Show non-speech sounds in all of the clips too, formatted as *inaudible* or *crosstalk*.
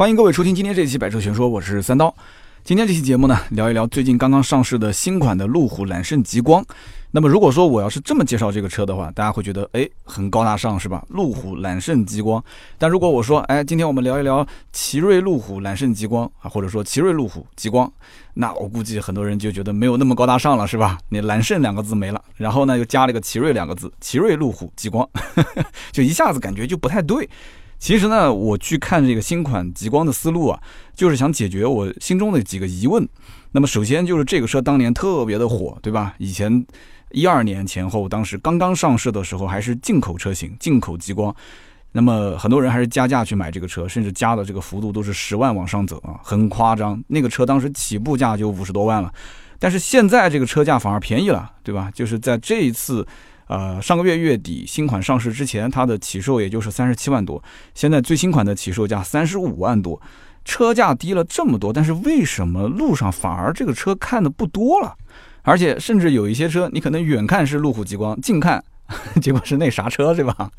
欢迎各位收听今天这期《百车全说》，我是三刀。今天这期节目呢，聊一聊最近刚刚上市的新款的路虎揽胜极光。那么如果说我要是这么介绍这个车的话，大家会觉得哎很高大上是吧？路虎揽胜极光。但如果我说哎，今天我们聊一聊奇瑞路虎揽胜极光啊，或者说奇瑞路虎极光，那我估计很多人就觉得没有那么高大上了是吧？你揽胜两个字没了，然后呢又加了个奇瑞两个字，奇瑞路虎极光，*laughs* 就一下子感觉就不太对。其实呢，我去看这个新款极光的思路啊，就是想解决我心中的几个疑问。那么首先就是这个车当年特别的火，对吧？以前一二年前后，当时刚刚上市的时候还是进口车型，进口极光。那么很多人还是加价去买这个车，甚至加的这个幅度都是十万往上走啊，很夸张。那个车当时起步价就五十多万了，但是现在这个车价反而便宜了，对吧？就是在这一次。呃，上个月月底新款上市之前，它的起售也就是三十七万多，现在最新款的起售价三十五万多，车价低了这么多，但是为什么路上反而这个车看的不多了？而且甚至有一些车，你可能远看是路虎极光，近看 *laughs* 结果是那啥车，对吧？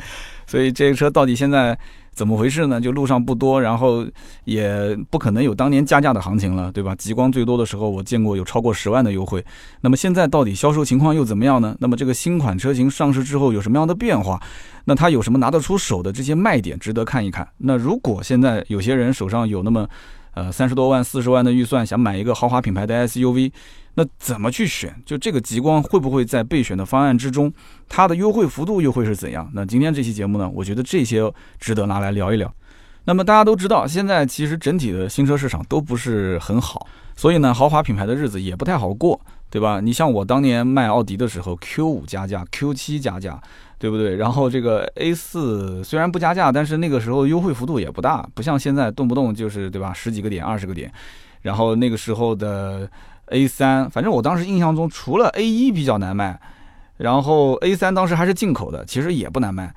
所以这个车到底现在？怎么回事呢？就路上不多，然后也不可能有当年加价的行情了，对吧？极光最多的时候，我见过有超过十万的优惠。那么现在到底销售情况又怎么样呢？那么这个新款车型上市之后有什么样的变化？那它有什么拿得出手的这些卖点值得看一看？那如果现在有些人手上有那么呃三十多万、四十万的预算，想买一个豪华品牌的 SUV。那怎么去选？就这个极光会不会在备选的方案之中？它的优惠幅度又会是怎样？那今天这期节目呢？我觉得这些值得拿来聊一聊。那么大家都知道，现在其实整体的新车市场都不是很好，所以呢，豪华品牌的日子也不太好过，对吧？你像我当年卖奥迪的时候，Q 五加价，Q 七加价，对不对？然后这个 A 四虽然不加价，但是那个时候优惠幅度也不大，不像现在动不动就是对吧？十几个点、二十个点，然后那个时候的。A 三，反正我当时印象中，除了 A 一比较难卖，然后 A 三当时还是进口的，其实也不难卖。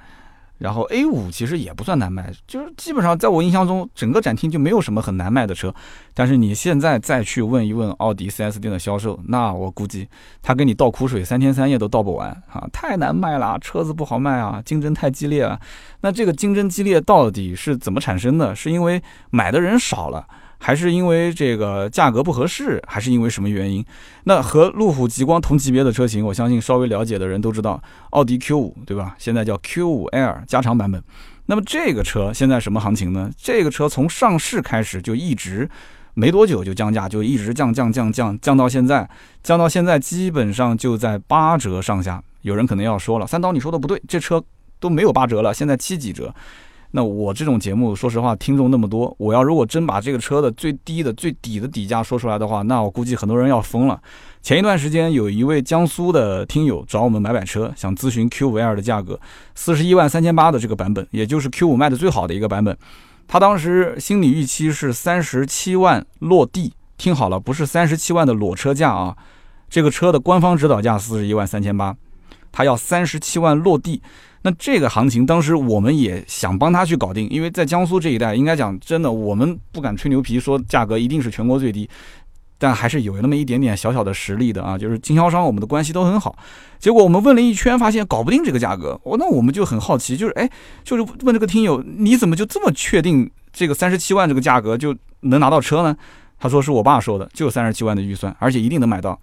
然后 A 五其实也不算难卖，就是基本上在我印象中，整个展厅就没有什么很难卖的车。但是你现在再去问一问奥迪 4S 店的销售，那我估计他给你倒苦水，三天三夜都倒不完啊！太难卖了，车子不好卖啊，竞争太激烈啊。那这个竞争激烈到底是怎么产生的？是因为买的人少了？还是因为这个价格不合适，还是因为什么原因？那和路虎极光同级别的车型，我相信稍微了解的人都知道，奥迪 Q 五，对吧？现在叫 Q 五 L 加长版本。那么这个车现在什么行情呢？这个车从上市开始就一直没多久就降价，就一直降降降降降到现在，降到现在基本上就在八折上下。有人可能要说了，三刀你说的不对，这车都没有八折了，现在七几折。那我这种节目，说实话，听众那么多，我要如果真把这个车的最低的、最底的底价说出来的话，那我估计很多人要疯了。前一段时间，有一位江苏的听友找我们买买车，想咨询 Q5L 的价格，四十一万三千八的这个版本，也就是 Q5 卖的最好的一个版本。他当时心理预期是三十七万落地，听好了，不是三十七万的裸车价啊，这个车的官方指导价四十一万三千八，他要三十七万落地。那这个行情，当时我们也想帮他去搞定，因为在江苏这一带，应该讲真的，我们不敢吹牛皮说价格一定是全国最低，但还是有那么一点点小小的实力的啊，就是经销商我们的关系都很好。结果我们问了一圈，发现搞不定这个价格，我那我们就很好奇，就是哎，就是问这个听友，你怎么就这么确定这个三十七万这个价格就能拿到车呢？他说是我爸说的，就三十七万的预算，而且一定能买到。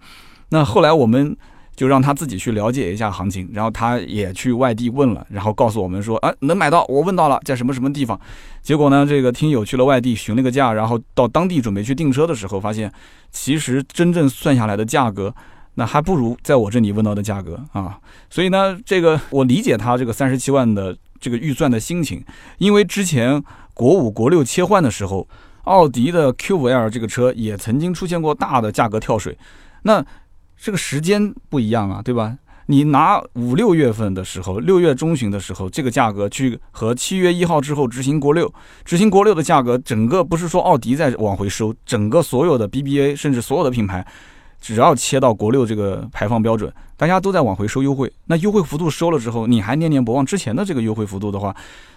那后来我们。就让他自己去了解一下行情，然后他也去外地问了，然后告诉我们说，啊，能买到，我问到了，在什么什么地方。结果呢，这个听友去了外地询了个价，然后到当地准备去订车的时候，发现其实真正算下来的价格，那还不如在我这里问到的价格啊。所以呢，这个我理解他这个三十七万的这个预算的心情，因为之前国五、国六切换的时候，奥迪的 Q5L 这个车也曾经出现过大的价格跳水，那。这个时间不一样啊，对吧？你拿五六月份的时候，六月中旬的时候，这个价格去和七月一号之后执行国六，执行国六的价格，整个不是说奥迪在往回收，整个所有的 BBA 甚至所有的品牌，只要切到国六这个排放标准，大家都在往回收优惠。那优惠幅度收了之后，你还念念不忘之前的这个优惠幅度的话，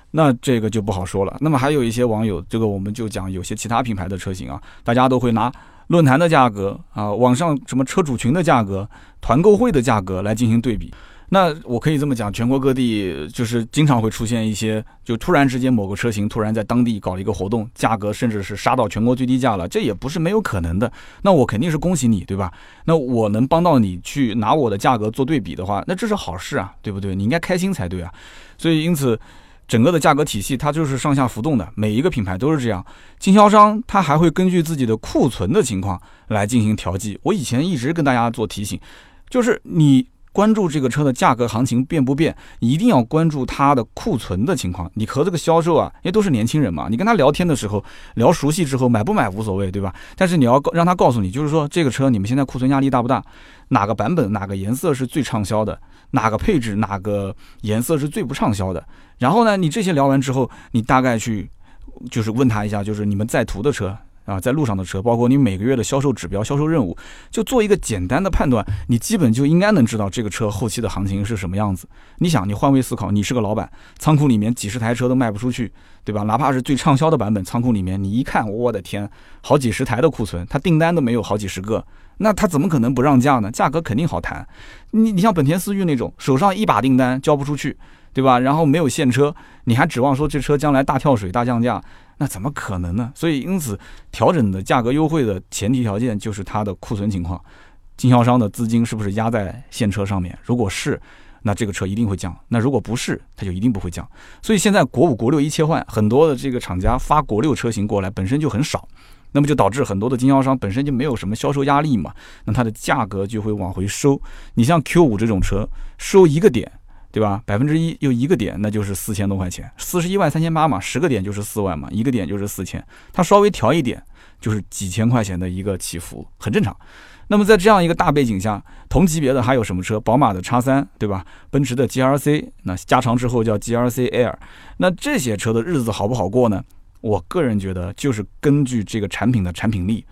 那这个就不好说了。那么还有一些网友，这个我们就讲有些其他品牌的车型啊，大家都会拿。论坛的价格啊，网上什么车主群的价格、团购会的价格来进行对比。那我可以这么讲，全国各地就是经常会出现一些，就突然之间某个车型突然在当地搞了一个活动，价格甚至是杀到全国最低价了，这也不是没有可能的。那我肯定是恭喜你，对吧？那我能帮到你去拿我的价格做对比的话，那这是好事啊，对不对？你应该开心才对啊。所以因此，整个的价格体系它就是上下浮动的，每一个品牌都是这样。经销商他还会根据自己的库存的情况来进行调剂。我以前一直跟大家做提醒，就是你。关注这个车的价格行情变不变，一定要关注它的库存的情况。你和这个销售啊，因为都是年轻人嘛，你跟他聊天的时候聊熟悉之后，买不买无所谓，对吧？但是你要让他告诉你，就是说这个车你们现在库存压力大不大？哪个版本哪个颜色是最畅销的？哪个配置哪个颜色是最不畅销的？然后呢，你这些聊完之后，你大概去就是问他一下，就是你们在途的车。啊，在路上的车，包括你每个月的销售指标、销售任务，就做一个简单的判断，你基本就应该能知道这个车后期的行情是什么样子。你想，你换位思考，你是个老板，仓库里面几十台车都卖不出去，对吧？哪怕是最畅销的版本，仓库里面你一看，我的天，好几十台的库存，他订单都没有好几十个，那他怎么可能不让价呢？价格肯定好谈。你你像本田思域那种，手上一把订单交不出去，对吧？然后没有现车，你还指望说这车将来大跳水、大降价？那怎么可能呢？所以因此调整的价格优惠的前提条件就是它的库存情况，经销商的资金是不是压在现车上面？如果是，那这个车一定会降；那如果不是，它就一定不会降。所以现在国五、国六一切换，很多的这个厂家发国六车型过来本身就很少，那么就导致很多的经销商本身就没有什么销售压力嘛，那它的价格就会往回收。你像 Q 五这种车，收一个点。对吧？百分之一又一个点，那就是四千多块钱，四十一万三千八嘛，十个点就是四万嘛，一个点就是四千，它稍微调一点就是几千块钱的一个起伏，很正常。那么在这样一个大背景下，同级别的还有什么车？宝马的叉三，对吧？奔驰的 GRC，那加长之后叫 GRC Air，那这些车的日子好不好过呢？我个人觉得就是根据这个产品的产品力，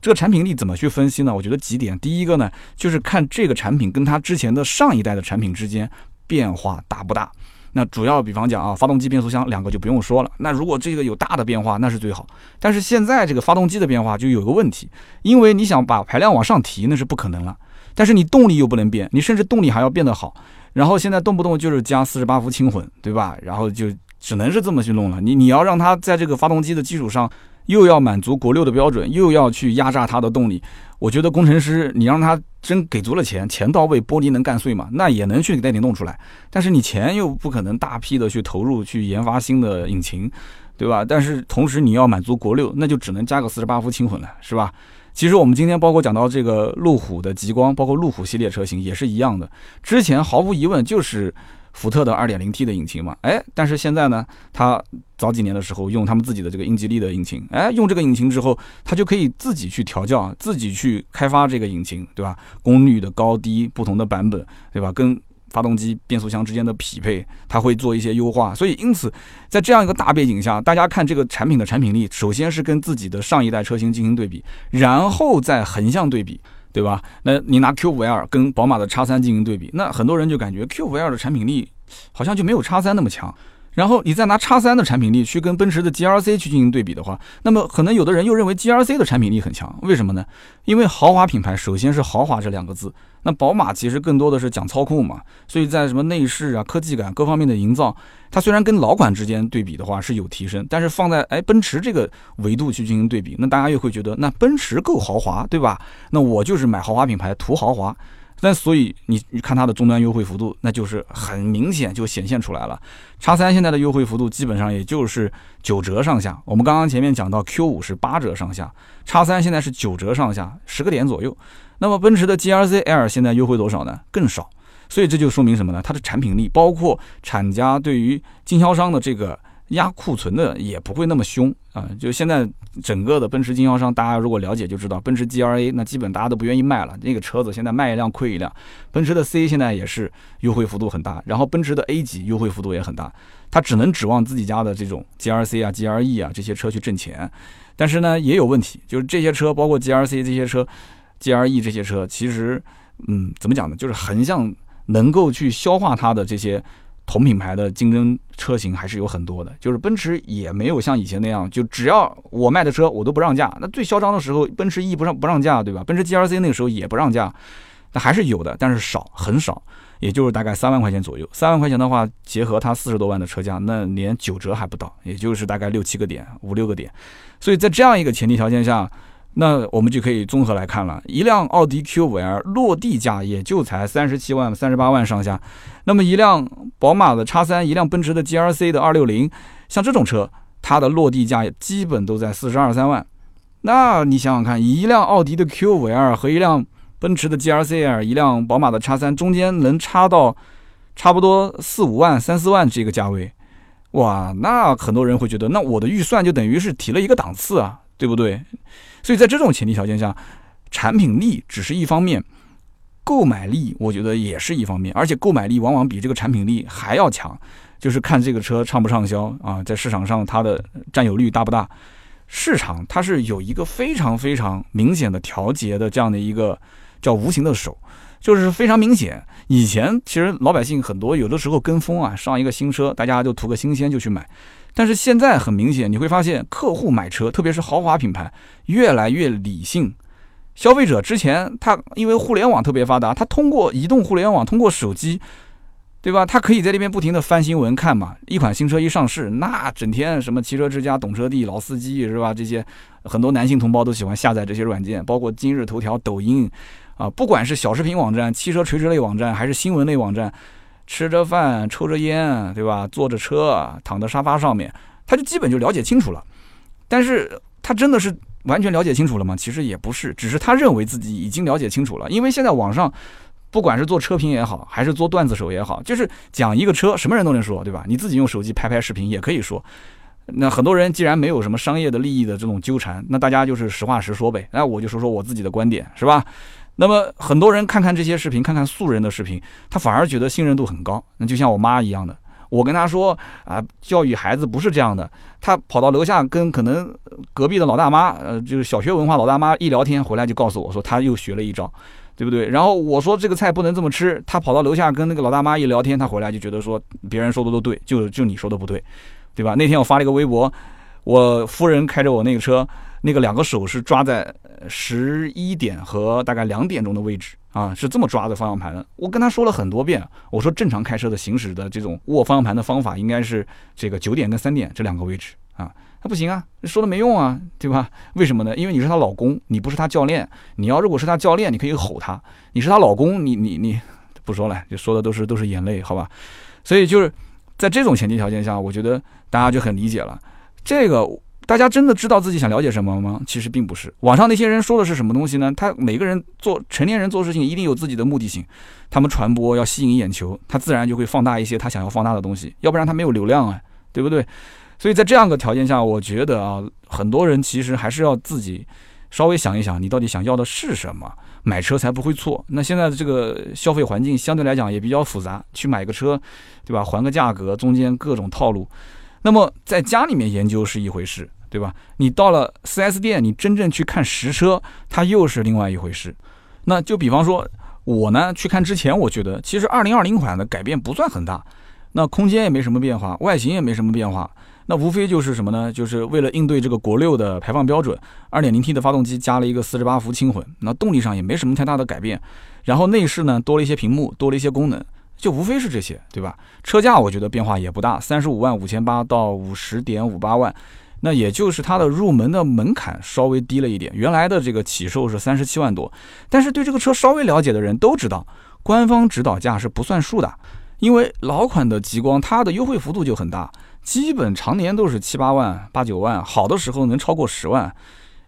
这个产品力怎么去分析呢？我觉得几点，第一个呢，就是看这个产品跟它之前的上一代的产品之间。变化大不大？那主要比方讲啊，发动机、变速箱两个就不用说了。那如果这个有大的变化，那是最好。但是现在这个发动机的变化就有个问题，因为你想把排量往上提，那是不可能了。但是你动力又不能变，你甚至动力还要变得好。然后现在动不动就是加四十八伏轻混，对吧？然后就只能是这么去弄了。你你要让它在这个发动机的基础上。又要满足国六的标准，又要去压榨它的动力，我觉得工程师你让他真给足了钱，钱到位，玻璃能干碎嘛？那也能去给你弄出来。但是你钱又不可能大批的去投入去研发新的引擎，对吧？但是同时你要满足国六，那就只能加个四十八伏轻混了，是吧？其实我们今天包括讲到这个路虎的极光，包括路虎系列车型也是一样的，之前毫无疑问就是。福特的 2.0T 的引擎嘛，哎，但是现在呢，它早几年的时候用他们自己的这个英吉利的引擎，哎，用这个引擎之后，它就可以自己去调教，自己去开发这个引擎，对吧？功率的高低不同的版本，对吧？跟发动机、变速箱之间的匹配，它会做一些优化。所以，因此在这样一个大背景下，大家看这个产品的产品力，首先是跟自己的上一代车型进行对比，然后再横向对比。对吧？那你拿 Q 五 L 跟宝马的 X 三进行对比，那很多人就感觉 Q 五 L 的产品力好像就没有 X 三那么强。然后你再拿叉三的产品力去跟奔驰的 GRC 去进行对比的话，那么可能有的人又认为 GRC 的产品力很强，为什么呢？因为豪华品牌首先是豪华这两个字，那宝马其实更多的是讲操控嘛，所以在什么内饰啊、科技感各方面的营造，它虽然跟老款之间对比的话是有提升，但是放在哎奔驰这个维度去进行对比，那大家又会觉得那奔驰够豪华，对吧？那我就是买豪华品牌图豪华。但所以你你看它的终端优惠幅度，那就是很明显就显现出来了。叉三现在的优惠幅度基本上也就是九折上下。我们刚刚前面讲到 Q 五是八折上下，叉三现在是九折上下，十个点左右。那么奔驰的 GRC L 现在优惠多少呢？更少。所以这就说明什么呢？它的产品力，包括厂家对于经销商的这个。压库存的也不会那么凶啊！就现在整个的奔驰经销商，大家如果了解就知道，奔驰 G R A 那基本大家都不愿意卖了，那个车子现在卖一辆亏一辆。奔驰的 C 现在也是优惠幅度很大，然后奔驰的 A 级优惠幅度也很大，它只能指望自己家的这种 G R C 啊、G R E 啊这些车去挣钱。但是呢，也有问题，就是这些车，包括 G R C 这些车、G R E 这些车，其实，嗯，怎么讲呢？就是横向能够去消化它的这些。同品牌的竞争车型还是有很多的，就是奔驰也没有像以前那样，就只要我卖的车我都不让价。那最嚣张的时候，奔驰 E 不让不让价，对吧？奔驰 GRC 那个时候也不让价。那还是有的，但是少，很少，也就是大概三万块钱左右。三万块钱的话，结合它四十多万的车价，那连九折还不到，也就是大概六七个点，五六个点。所以在这样一个前提条件下，那我们就可以综合来看了，一辆奥迪 Q5L 落地价也就才三十七万、三十八万上下，那么一辆宝马的 X3，一辆奔驰的 GLC 的二六零，像这种车，它的落地价基本都在四十二三万。那你想想看，一辆奥迪的 Q5L 和一辆奔驰的 GLC，一辆宝马的 X3，中间能差到差不多四五万、三四万这个价位，哇，那很多人会觉得，那我的预算就等于是提了一个档次啊，对不对？所以在这种前提条件下，产品力只是一方面，购买力我觉得也是一方面，而且购买力往往比这个产品力还要强，就是看这个车畅不畅销啊，在市场上它的占有率大不大。市场它是有一个非常非常明显的调节的这样的一个叫无形的手，就是非常明显。以前其实老百姓很多有的时候跟风啊，上一个新车大家就图个新鲜就去买。但是现在很明显，你会发现客户买车，特别是豪华品牌，越来越理性。消费者之前他因为互联网特别发达，他通过移动互联网，通过手机，对吧？他可以在那边不停的翻新闻看嘛。一款新车一上市，那整天什么汽车之家、懂车帝、老司机是吧？这些很多男性同胞都喜欢下载这些软件，包括今日头条、抖音啊，不管是小视频网站、汽车垂直类网站，还是新闻类网站。吃着饭，抽着烟，对吧？坐着车，躺在沙发上面，他就基本就了解清楚了。但是他真的是完全了解清楚了吗？其实也不是，只是他认为自己已经了解清楚了。因为现在网上，不管是做车评也好，还是做段子手也好，就是讲一个车，什么人都能说，对吧？你自己用手机拍拍视频也可以说。那很多人既然没有什么商业的利益的这种纠缠，那大家就是实话实说呗。那我就说说我自己的观点，是吧？那么很多人看看这些视频，看看素人的视频，他反而觉得信任度很高。那就像我妈一样的，我跟她说啊，教育孩子不是这样的。她跑到楼下跟可能隔壁的老大妈，呃，就是小学文化老大妈一聊天，回来就告诉我说，她又学了一招，对不对？然后我说这个菜不能这么吃，她跑到楼下跟那个老大妈一聊天，她回来就觉得说别人说的都对，就就你说的不对，对吧？那天我发了一个微博，我夫人开着我那个车。那个两个手是抓在十一点和大概两点钟的位置啊，是这么抓的方向盘的。我跟他说了很多遍，我说正常开车的行驶的这种握方向盘的方法应该是这个九点跟三点这两个位置啊。他不行啊，说了没用啊，对吧？为什么呢？因为你是她老公，你不是她教练。你要如果是她教练，你可以吼她；你是她老公，你你你不说了，就说的都是都是眼泪，好吧？所以就是在这种前提条件下，我觉得大家就很理解了这个。大家真的知道自己想了解什么吗？其实并不是。网上那些人说的是什么东西呢？他每个人做成年人做事情一定有自己的目的性，他们传播要吸引眼球，他自然就会放大一些他想要放大的东西，要不然他没有流量啊，对不对？所以在这样的条件下，我觉得啊，很多人其实还是要自己稍微想一想，你到底想要的是什么，买车才不会错。那现在的这个消费环境相对来讲也比较复杂，去买个车，对吧？还个价格，中间各种套路。那么在家里面研究是一回事。对吧？你到了 4S 店，你真正去看实车，它又是另外一回事。那就比方说，我呢去看之前，我觉得其实2020款的改变不算很大，那空间也没什么变化，外形也没什么变化，那无非就是什么呢？就是为了应对这个国六的排放标准，2.0T 的发动机加了一个48伏轻混，那动力上也没什么太大的改变。然后内饰呢多了一些屏幕，多了一些功能，就无非是这些，对吧？车价我觉得变化也不大，三十五万五千八到五十点五八万。那也就是它的入门的门槛稍微低了一点，原来的这个起售是三十七万多，但是对这个车稍微了解的人都知道，官方指导价是不算数的，因为老款的极光它的优惠幅度就很大，基本常年都是七八万、八九万，好的时候能超过十万。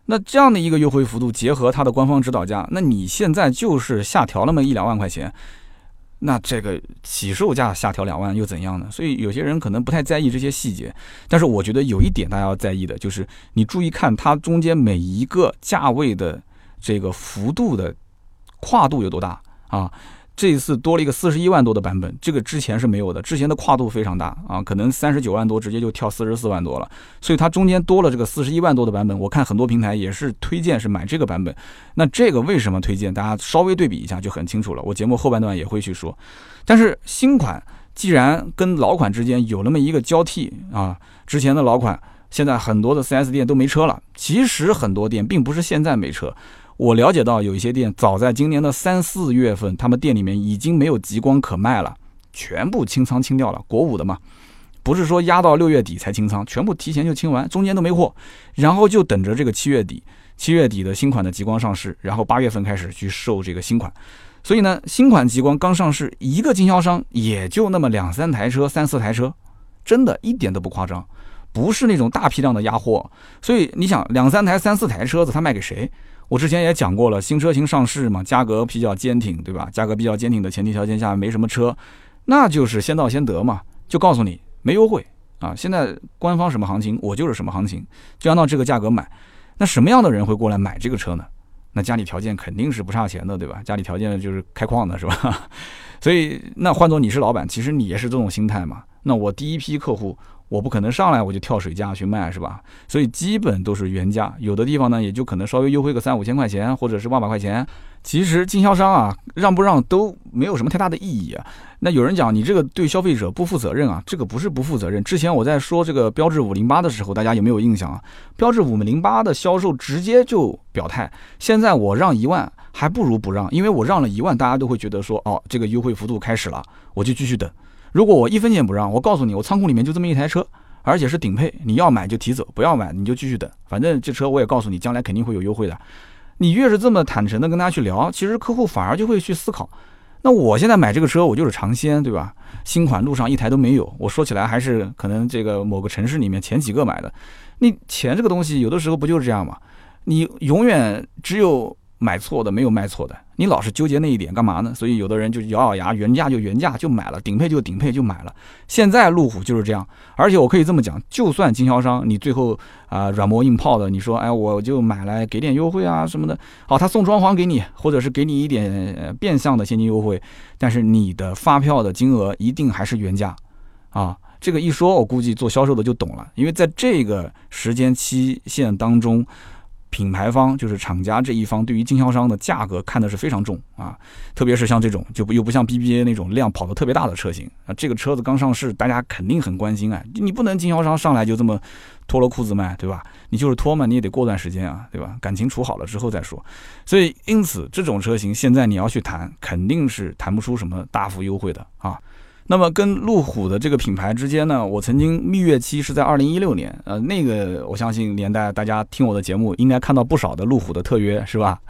那这样的一个优惠幅度，结合它的官方指导价，那你现在就是下调那么一两万块钱。那这个起售价下调两万又怎样呢？所以有些人可能不太在意这些细节，但是我觉得有一点大家要在意的就是，你注意看它中间每一个价位的这个幅度的跨度有多大啊。这一次多了一个四十一万多的版本，这个之前是没有的。之前的跨度非常大啊，可能三十九万多直接就跳四十四万多了。所以它中间多了这个四十一万多的版本，我看很多平台也是推荐是买这个版本。那这个为什么推荐？大家稍微对比一下就很清楚了。我节目后半段也会去说。但是新款既然跟老款之间有那么一个交替啊，之前的老款现在很多的 4S 店都没车了。其实很多店并不是现在没车。我了解到有一些店早在今年的三四月份，他们店里面已经没有极光可卖了，全部清仓清掉了。国五的嘛，不是说压到六月底才清仓，全部提前就清完，中间都没货，然后就等着这个七月底，七月底的新款的极光上市，然后八月份开始去售这个新款。所以呢，新款极光刚上市，一个经销商也就那么两三台车、三四台车，真的一点都不夸张，不是那种大批量的压货。所以你想，两三台、三四台车子，他卖给谁？我之前也讲过了，新车型上市嘛，价格比较坚挺，对吧？价格比较坚挺的前提条件下，没什么车，那就是先到先得嘛，就告诉你没优惠啊。现在官方什么行情，我就是什么行情，就按照这个价格买。那什么样的人会过来买这个车呢？那家里条件肯定是不差钱的，对吧？家里条件就是开矿的，是吧？*laughs* 所以那换做你是老板，其实你也是这种心态嘛。那我第一批客户，我不可能上来我就跳水价去卖，是吧？所以基本都是原价，有的地方呢也就可能稍微优惠个三五千块钱，或者是万把块钱。其实经销商啊，让不让都没有什么太大的意义啊。那有人讲你这个对消费者不负责任啊，这个不是不负责任。之前我在说这个标致五零八的时候，大家有没有印象啊？标致五零八的销售直接就表态，现在我让一万还不如不让，因为我让了一万，大家都会觉得说哦，这个优惠幅度开始了，我就继续等。如果我一分钱不让，我告诉你，我仓库里面就这么一台车，而且是顶配，你要买就提走，不要买你就继续等，反正这车我也告诉你，将来肯定会有优惠的。你越是这么坦诚的跟大家去聊，其实客户反而就会去思考。那我现在买这个车，我就是尝鲜，对吧？新款路上一台都没有。我说起来还是可能这个某个城市里面前几个买的。那钱这个东西，有的时候不就是这样吗？你永远只有。买错的没有卖错的，你老是纠结那一点干嘛呢？所以有的人就咬咬牙，原价就原价就买了，顶配就顶配就买了。现在路虎就是这样，而且我可以这么讲，就算经销商你最后啊软磨硬泡的，你说哎我就买来给点优惠啊什么的，好他送装潢给你，或者是给你一点变相的现金优惠，但是你的发票的金额一定还是原价啊。这个一说，我估计做销售的就懂了，因为在这个时间期限当中。品牌方就是厂家这一方，对于经销商的价格看的是非常重啊，特别是像这种就不又不像 BBA 那种量跑得特别大的车型啊，这个车子刚上市，大家肯定很关心啊。你不能经销商上来就这么脱了裤子卖，对吧？你就是脱嘛，你也得过段时间啊，对吧？感情处好了之后再说。所以因此，这种车型现在你要去谈，肯定是谈不出什么大幅优惠的啊。那么跟路虎的这个品牌之间呢，我曾经蜜月期是在二零一六年，呃，那个我相信年代大家听我的节目应该看到不少的路虎的特约，是吧？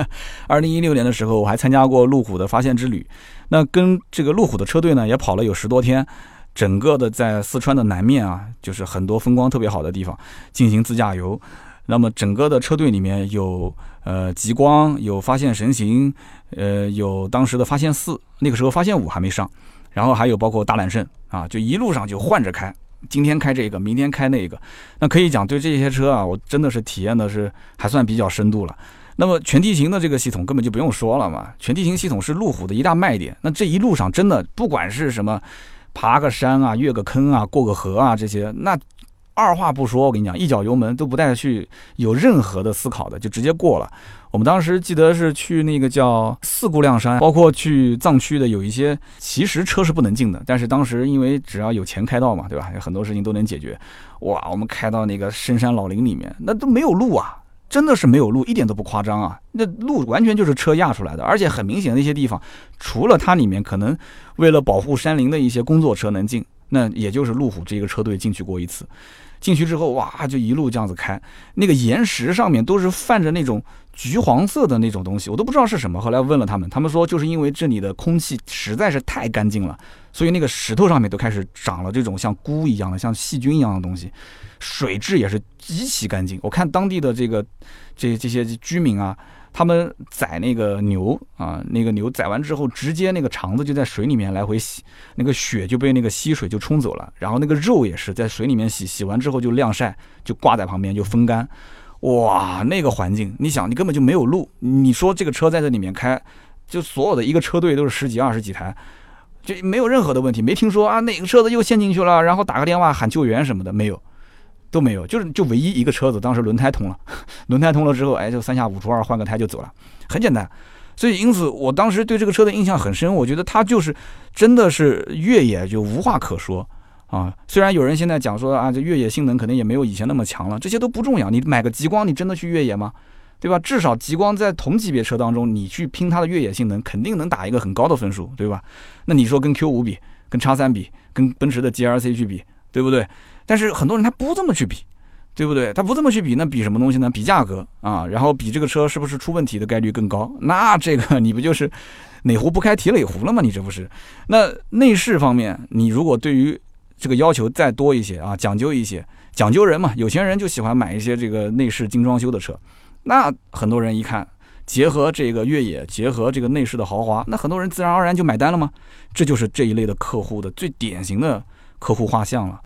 *laughs* 二零一六年的时候，我还参加过路虎的发现之旅，那跟这个路虎的车队呢也跑了有十多天，整个的在四川的南面啊，就是很多风光特别好的地方进行自驾游。那么整个的车队里面有呃极光，有发现神行，呃有当时的发现四，那个时候发现五还没上。然后还有包括大揽胜啊，就一路上就换着开，今天开这个，明天开那个，那可以讲对这些车啊，我真的是体验的是还算比较深度了。那么全地形的这个系统根本就不用说了嘛，全地形系统是路虎的一大卖点。那这一路上真的不管是什么，爬个山啊，越个坑啊，过个河啊这些，那。二话不说，我跟你讲，一脚油门都不带去有任何的思考的，就直接过了。我们当时记得是去那个叫四姑娘山，包括去藏区的有一些，其实车是不能进的，但是当时因为只要有钱开道嘛，对吧？有很多事情都能解决。哇，我们开到那个深山老林里面，那都没有路啊，真的是没有路，一点都不夸张啊。那路完全就是车压出来的，而且很明显的一些地方，除了它里面可能为了保护山林的一些工作车能进，那也就是路虎这个车队进去过一次。进去之后，哇，就一路这样子开，那个岩石上面都是泛着那种橘黄色的那种东西，我都不知道是什么。后来问了他们，他们说就是因为这里的空气实在是太干净了，所以那个石头上面都开始长了这种像菇一样的、像细菌一样的东西，水质也是极其干净。我看当地的这个这这些居民啊。他们宰那个牛啊，那个牛宰完之后，直接那个肠子就在水里面来回洗，那个血就被那个溪水就冲走了。然后那个肉也是在水里面洗，洗完之后就晾晒，就挂在旁边就风干。哇，那个环境，你想你根本就没有路，你说这个车在这里面开，就所有的一个车队都是十几二十几台，就没有任何的问题，没听说啊哪个车子又陷进去了，然后打个电话喊救援什么的没有。都没有，就是就唯一一个车子，当时轮胎通了，*laughs* 轮胎通了之后，哎，就三下五除二换个胎就走了，很简单。所以因此，我当时对这个车的印象很深，我觉得它就是真的是越野就无话可说啊。虽然有人现在讲说啊，这越野性能可能也没有以前那么强了，这些都不重要。你买个极光，你真的去越野吗？对吧？至少极光在同级别车当中，你去拼它的越野性能，肯定能打一个很高的分数，对吧？那你说跟 Q 五比，跟叉三比，跟奔驰的 GLC 去比，对不对？但是很多人他不这么去比，对不对？他不这么去比，那比什么东西呢？比价格啊，然后比这个车是不是出问题的概率更高？那这个你不就是哪壶不开提哪壶了吗？你这不是？那内饰方面，你如果对于这个要求再多一些啊，讲究一些，讲究人嘛，有钱人就喜欢买一些这个内饰精装修的车。那很多人一看，结合这个越野，结合这个内饰的豪华，那很多人自然而然就买单了吗？这就是这一类的客户的最典型的客户画像了。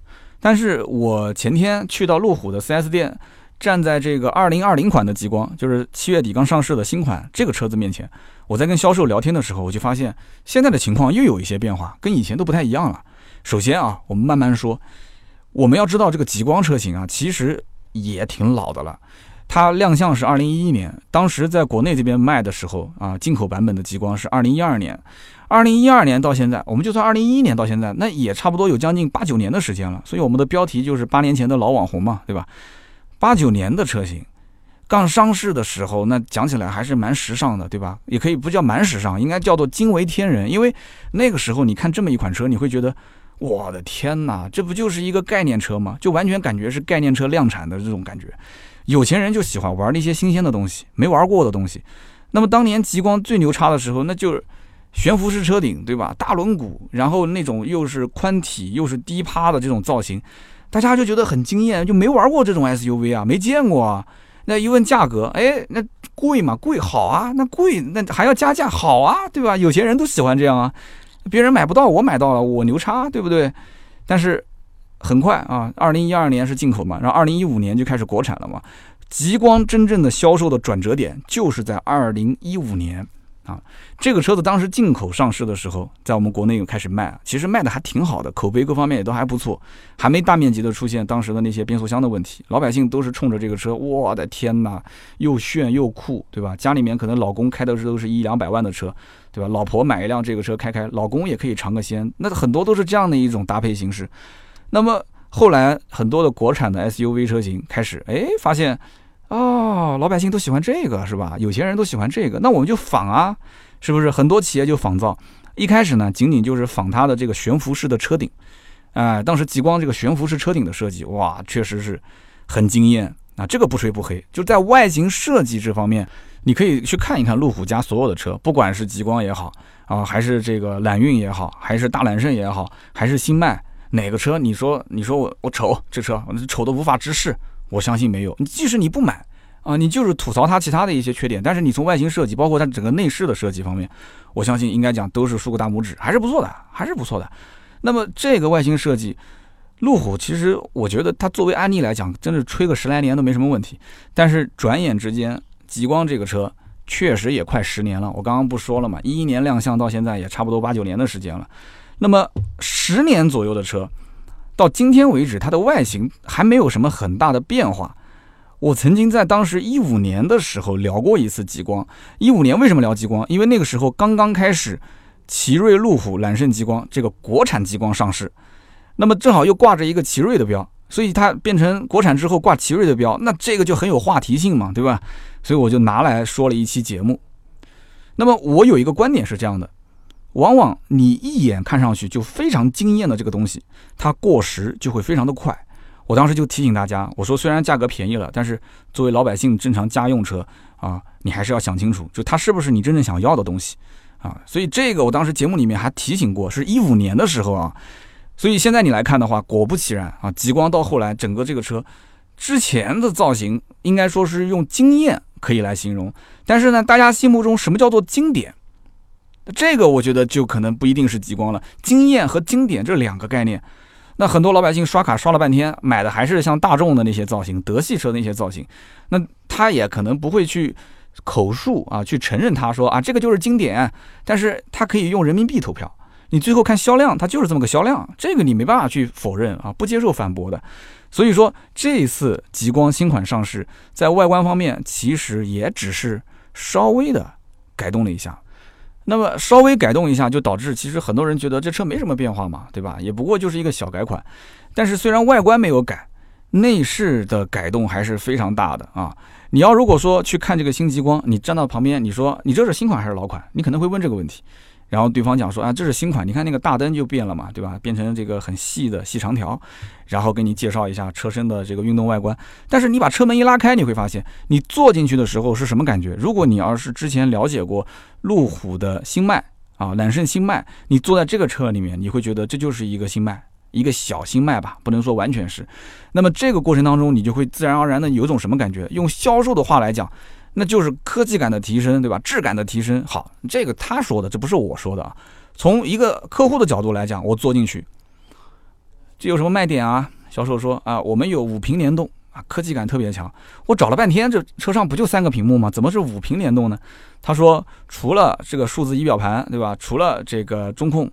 但是我前天去到路虎的 4S 店，站在这个2020款的极光，就是七月底刚上市的新款这个车子面前，我在跟销售聊天的时候，我就发现现在的情况又有一些变化，跟以前都不太一样了。首先啊，我们慢慢说。我们要知道这个极光车型啊，其实也挺老的了。它亮相是二零一一年，当时在国内这边卖的时候啊，进口版本的极光是二零一二年。二零一二年到现在，我们就算二零一一年到现在，那也差不多有将近八九年的时间了。所以我们的标题就是八年前的老网红嘛，对吧？八九年的车型，刚上市的时候，那讲起来还是蛮时尚的，对吧？也可以不叫蛮时尚，应该叫做惊为天人。因为那个时候你看这么一款车，你会觉得。我的天哪，这不就是一个概念车吗？就完全感觉是概念车量产的这种感觉。有钱人就喜欢玩那些新鲜的东西，没玩过的东西。那么当年极光最牛叉的时候，那就是悬浮式车顶，对吧？大轮毂，然后那种又是宽体又是低趴的这种造型，大家就觉得很惊艳，就没玩过这种 SUV 啊，没见过啊。那一问价格，哎，那贵嘛？贵好啊，那贵那还要加价好啊，对吧？有钱人都喜欢这样啊。别人买不到，我买到了，我牛叉，对不对？但是很快啊，二零一二年是进口嘛，然后二零一五年就开始国产了嘛。极光真正的销售的转折点就是在二零一五年。啊，这个车子当时进口上市的时候，在我们国内又开始卖，其实卖的还挺好的，口碑各方面也都还不错，还没大面积的出现当时的那些变速箱的问题。老百姓都是冲着这个车，我的天哪，又炫又酷，对吧？家里面可能老公开的是都是一两百万的车，对吧？老婆买一辆这个车开开，老公也可以尝个鲜，那很多都是这样的一种搭配形式。那么后来很多的国产的 SUV 车型开始，哎，发现。哦，老百姓都喜欢这个是吧？有钱人都喜欢这个，那我们就仿啊，是不是？很多企业就仿造。一开始呢，仅仅就是仿它的这个悬浮式的车顶。哎，当时极光这个悬浮式车顶的设计，哇，确实是很惊艳啊！这个不吹不黑，就在外形设计这方面，你可以去看一看路虎家所有的车，不管是极光也好啊，还是这个揽运也好，还是大揽胜也好，还是新迈哪个车，你说你说我我丑这车，丑的无法直视。我相信没有，你即使你不买啊，你就是吐槽它其他的一些缺点，但是你从外形设计，包括它整个内饰的设计方面，我相信应该讲都是竖个大拇指，还是不错的，还是不错的。那么这个外形设计，路虎其实我觉得它作为案例来讲，真的吹个十来年都没什么问题。但是转眼之间，极光这个车确实也快十年了，我刚刚不说了嘛，一一年亮相到现在也差不多八九年的时间了。那么十年左右的车。到今天为止，它的外形还没有什么很大的变化。我曾经在当时一五年的时候聊过一次极光。一五年为什么聊极光？因为那个时候刚刚开始，奇瑞、路虎、揽胜极光这个国产极光上市，那么正好又挂着一个奇瑞的标，所以它变成国产之后挂奇瑞的标，那这个就很有话题性嘛，对吧？所以我就拿来说了一期节目。那么我有一个观点是这样的。往往你一眼看上去就非常惊艳的这个东西，它过时就会非常的快。我当时就提醒大家，我说虽然价格便宜了，但是作为老百姓正常家用车啊，你还是要想清楚，就它是不是你真正想要的东西啊。所以这个我当时节目里面还提醒过，是一五年的时候啊。所以现在你来看的话，果不其然啊，极光到后来整个这个车之前的造型应该说是用惊艳可以来形容，但是呢，大家心目中什么叫做经典？这个我觉得就可能不一定是极光了，惊艳和经典这两个概念，那很多老百姓刷卡刷了半天，买的还是像大众的那些造型、德系车的那些造型，那他也可能不会去口述啊，去承认他说啊这个就是经典，但是他可以用人民币投票，你最后看销量，它就是这么个销量，这个你没办法去否认啊，不接受反驳的。所以说这次极光新款上市，在外观方面其实也只是稍微的改动了一下。那么稍微改动一下，就导致其实很多人觉得这车没什么变化嘛，对吧？也不过就是一个小改款。但是虽然外观没有改，内饰的改动还是非常大的啊！你要如果说去看这个新极光，你站到旁边，你说你这是新款还是老款？你可能会问这个问题。然后对方讲说啊，这是新款，你看那个大灯就变了嘛，对吧？变成这个很细的细长条，然后给你介绍一下车身的这个运动外观。但是你把车门一拉开，你会发现你坐进去的时候是什么感觉？如果你要是之前了解过路虎的新迈啊，揽胜新迈，你坐在这个车里面，你会觉得这就是一个新迈，一个小新迈吧，不能说完全是。那么这个过程当中，你就会自然而然的有种什么感觉？用销售的话来讲。那就是科技感的提升，对吧？质感的提升。好，这个他说的，这不是我说的啊。从一个客户的角度来讲，我坐进去，这有什么卖点啊？销售说啊，我们有五屏联动啊，科技感特别强。我找了半天，这车上不就三个屏幕吗？怎么是五屏联动呢？他说，除了这个数字仪表盘，对吧？除了这个中控，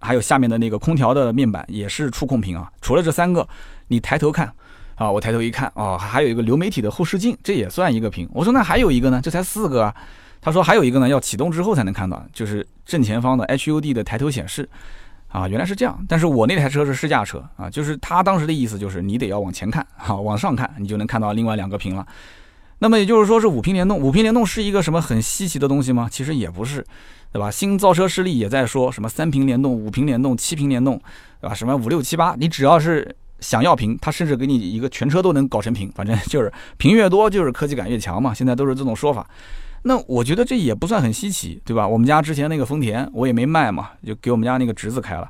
还有下面的那个空调的面板也是触控屏啊。除了这三个，你抬头看。啊，我抬头一看，哦，还有一个流媒体的后视镜，这也算一个屏。我说那还有一个呢，这才四个啊。他说还有一个呢，要启动之后才能看到，就是正前方的 HUD 的抬头显示。啊，原来是这样。但是我那台车是试驾车啊，就是他当时的意思就是你得要往前看，哈，往上看，你就能看到另外两个屏了。那么也就是说是五屏联动，五屏联动是一个什么很稀奇的东西吗？其实也不是，对吧？新造车势力也在说什么三屏联动、五屏联动、七屏联动，对吧？什么五六七八，你只要是。想要屏，他甚至给你一个全车都能搞成屏，反正 *laughs* 就是屏越多就是科技感越强嘛。现在都是这种说法。那我觉得这也不算很稀奇，对吧？我们家之前那个丰田我也没卖嘛，就给我们家那个侄子开了。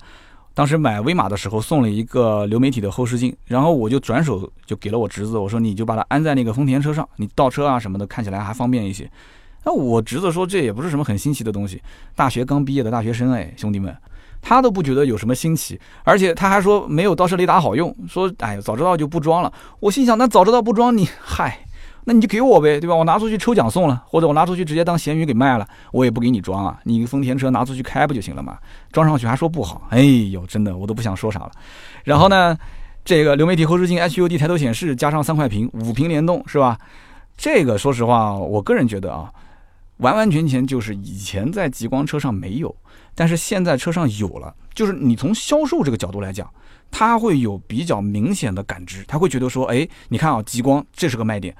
当时买威马的时候送了一个流媒体的后视镜，然后我就转手就给了我侄子，我说你就把它安在那个丰田车上，你倒车啊什么的看起来还方便一些。那我侄子说这也不是什么很新奇的东西，大学刚毕业的大学生哎，兄弟们。他都不觉得有什么新奇，而且他还说没有倒车雷达好用，说哎早知道就不装了。我心想，那早知道不装你嗨，那你就给我呗，对吧？我拿出去抽奖送了，或者我拿出去直接当咸鱼给卖了，我也不给你装啊。你一个丰田车拿出去开不就行了吗？装上去还说不好，哎呦，真的我都不想说啥了。然后呢，这个流媒体后视镜、HUD 抬头显示加上三块屏，五屏联动是吧？这个说实话，我个人觉得啊，完完全全就是以前在极光车上没有。但是现在车上有了，就是你从销售这个角度来讲，他会有比较明显的感知，他会觉得说，哎，你看啊，极光这是个卖点，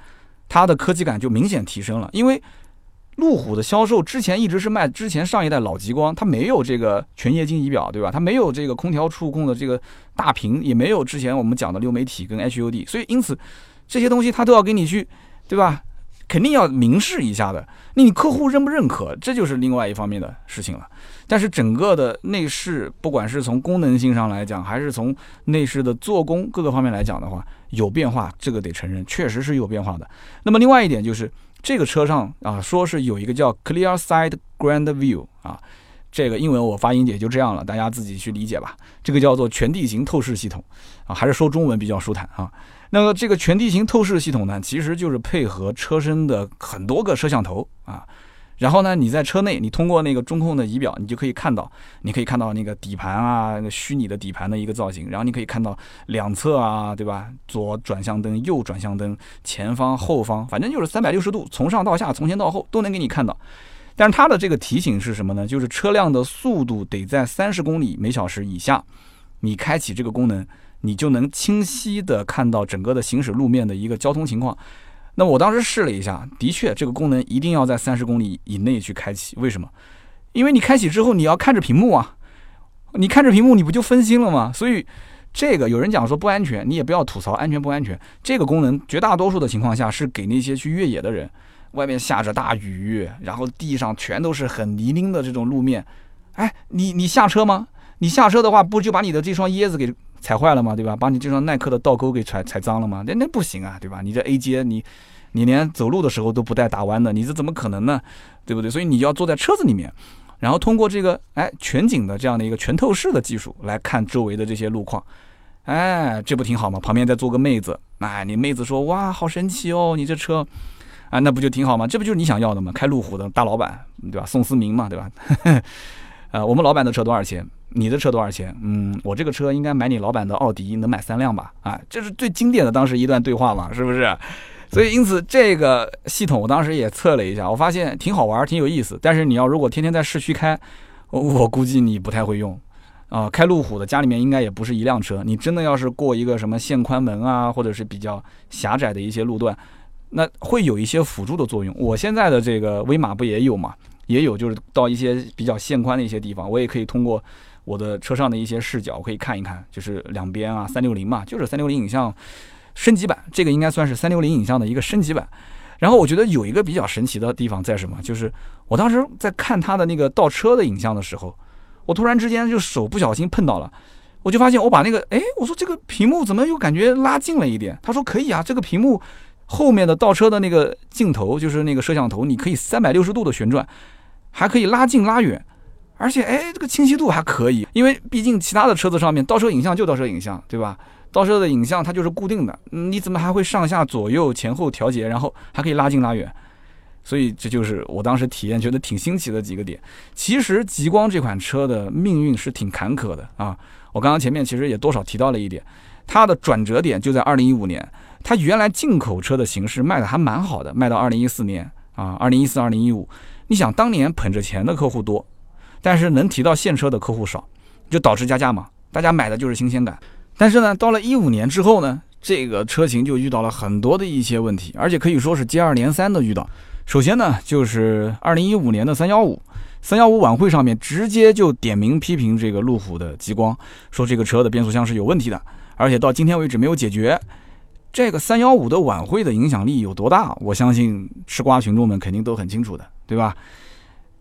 它的科技感就明显提升了。因为路虎的销售之前一直是卖之前上一代老极光，它没有这个全液晶仪表，对吧？它没有这个空调触控的这个大屏，也没有之前我们讲的流媒体跟 HUD，所以因此这些东西它都要给你去，对吧？肯定要明示一下的，那你客户认不认可，这就是另外一方面的事情了。但是整个的内饰，不管是从功能性上来讲，还是从内饰的做工各个方面来讲的话，有变化，这个得承认，确实是有变化的。那么另外一点就是，这个车上啊，说是有一个叫 Clear Side Grand View 啊，这个英文我发音也就这样了，大家自己去理解吧。这个叫做全地形透视系统啊，还是说中文比较舒坦啊。那么这个全地形透视系统呢，其实就是配合车身的很多个摄像头啊。然后呢，你在车内，你通过那个中控的仪表，你就可以看到，你可以看到那个底盘啊，那个虚拟的底盘的一个造型。然后你可以看到两侧啊，对吧？左转向灯、右转向灯、前方、后方，反正就是三百六十度，从上到下，从前到后都能给你看到。但是它的这个提醒是什么呢？就是车辆的速度得在三十公里每小时以下，你开启这个功能，你就能清晰的看到整个的行驶路面的一个交通情况。那我当时试了一下，的确，这个功能一定要在三十公里以内去开启。为什么？因为你开启之后，你要看着屏幕啊，你看着屏幕，你不就分心了吗？所以，这个有人讲说不安全，你也不要吐槽安全不安全。这个功能绝大多数的情况下是给那些去越野的人，外面下着大雨，然后地上全都是很泥泞的这种路面，哎，你你下车吗？你下车的话，不就把你的这双椰子给？踩坏了嘛，对吧？把你这双耐克的倒钩给踩踩脏了嘛？那那不行啊，对吧？你这 A 阶，你你连走路的时候都不带打弯的，你这怎么可能呢？对不对？所以你要坐在车子里面，然后通过这个哎全景的这样的一个全透视的技术来看周围的这些路况，哎，这不挺好吗？旁边再坐个妹子，哎，你妹子说哇，好神奇哦，你这车啊，那不就挺好吗？这不就是你想要的吗？开路虎的大老板，对吧？宋思明嘛，对吧？*laughs* 呃，我们老板的车多少钱？你的车多少钱？嗯，我这个车应该买你老板的奥迪，能买三辆吧？啊，这是最经典的当时一段对话嘛，是不是？所以因此这个系统我当时也测了一下，我发现挺好玩，挺有意思。但是你要如果天天在市区开，我估计你不太会用啊。开路虎的家里面应该也不是一辆车，你真的要是过一个什么限宽门啊，或者是比较狭窄的一些路段，那会有一些辅助的作用。我现在的这个威马不也有嘛？也有，就是到一些比较限宽的一些地方，我也可以通过我的车上的一些视角，我可以看一看，就是两边啊，三六零嘛，就是三六零影像升级版，这个应该算是三六零影像的一个升级版。然后我觉得有一个比较神奇的地方在什么？就是我当时在看它的那个倒车的影像的时候，我突然之间就手不小心碰到了，我就发现我把那个，哎，我说这个屏幕怎么又感觉拉近了一点？他说可以啊，这个屏幕后面的倒车的那个镜头，就是那个摄像头，你可以三百六十度的旋转。还可以拉近拉远，而且哎，这个清晰度还可以，因为毕竟其他的车子上面倒车影像就倒车影像，对吧？倒车的影像它就是固定的，你怎么还会上下左右前后调节，然后还可以拉近拉远？所以这就是我当时体验觉得挺新奇的几个点。其实极光这款车的命运是挺坎坷的啊，我刚刚前面其实也多少提到了一点，它的转折点就在二零一五年，它原来进口车的形式卖的还蛮好的，卖到二零一四年啊，二零一四二零一五。你想当年捧着钱的客户多，但是能提到现车的客户少，就导致加价嘛。大家买的就是新鲜感。但是呢，到了一五年之后呢，这个车型就遇到了很多的一些问题，而且可以说是接二连三的遇到。首先呢，就是二零一五年的三幺五，三幺五晚会上面直接就点名批评这个路虎的极光，说这个车的变速箱是有问题的，而且到今天为止没有解决。这个三幺五的晚会的影响力有多大？我相信吃瓜群众们肯定都很清楚的。对吧？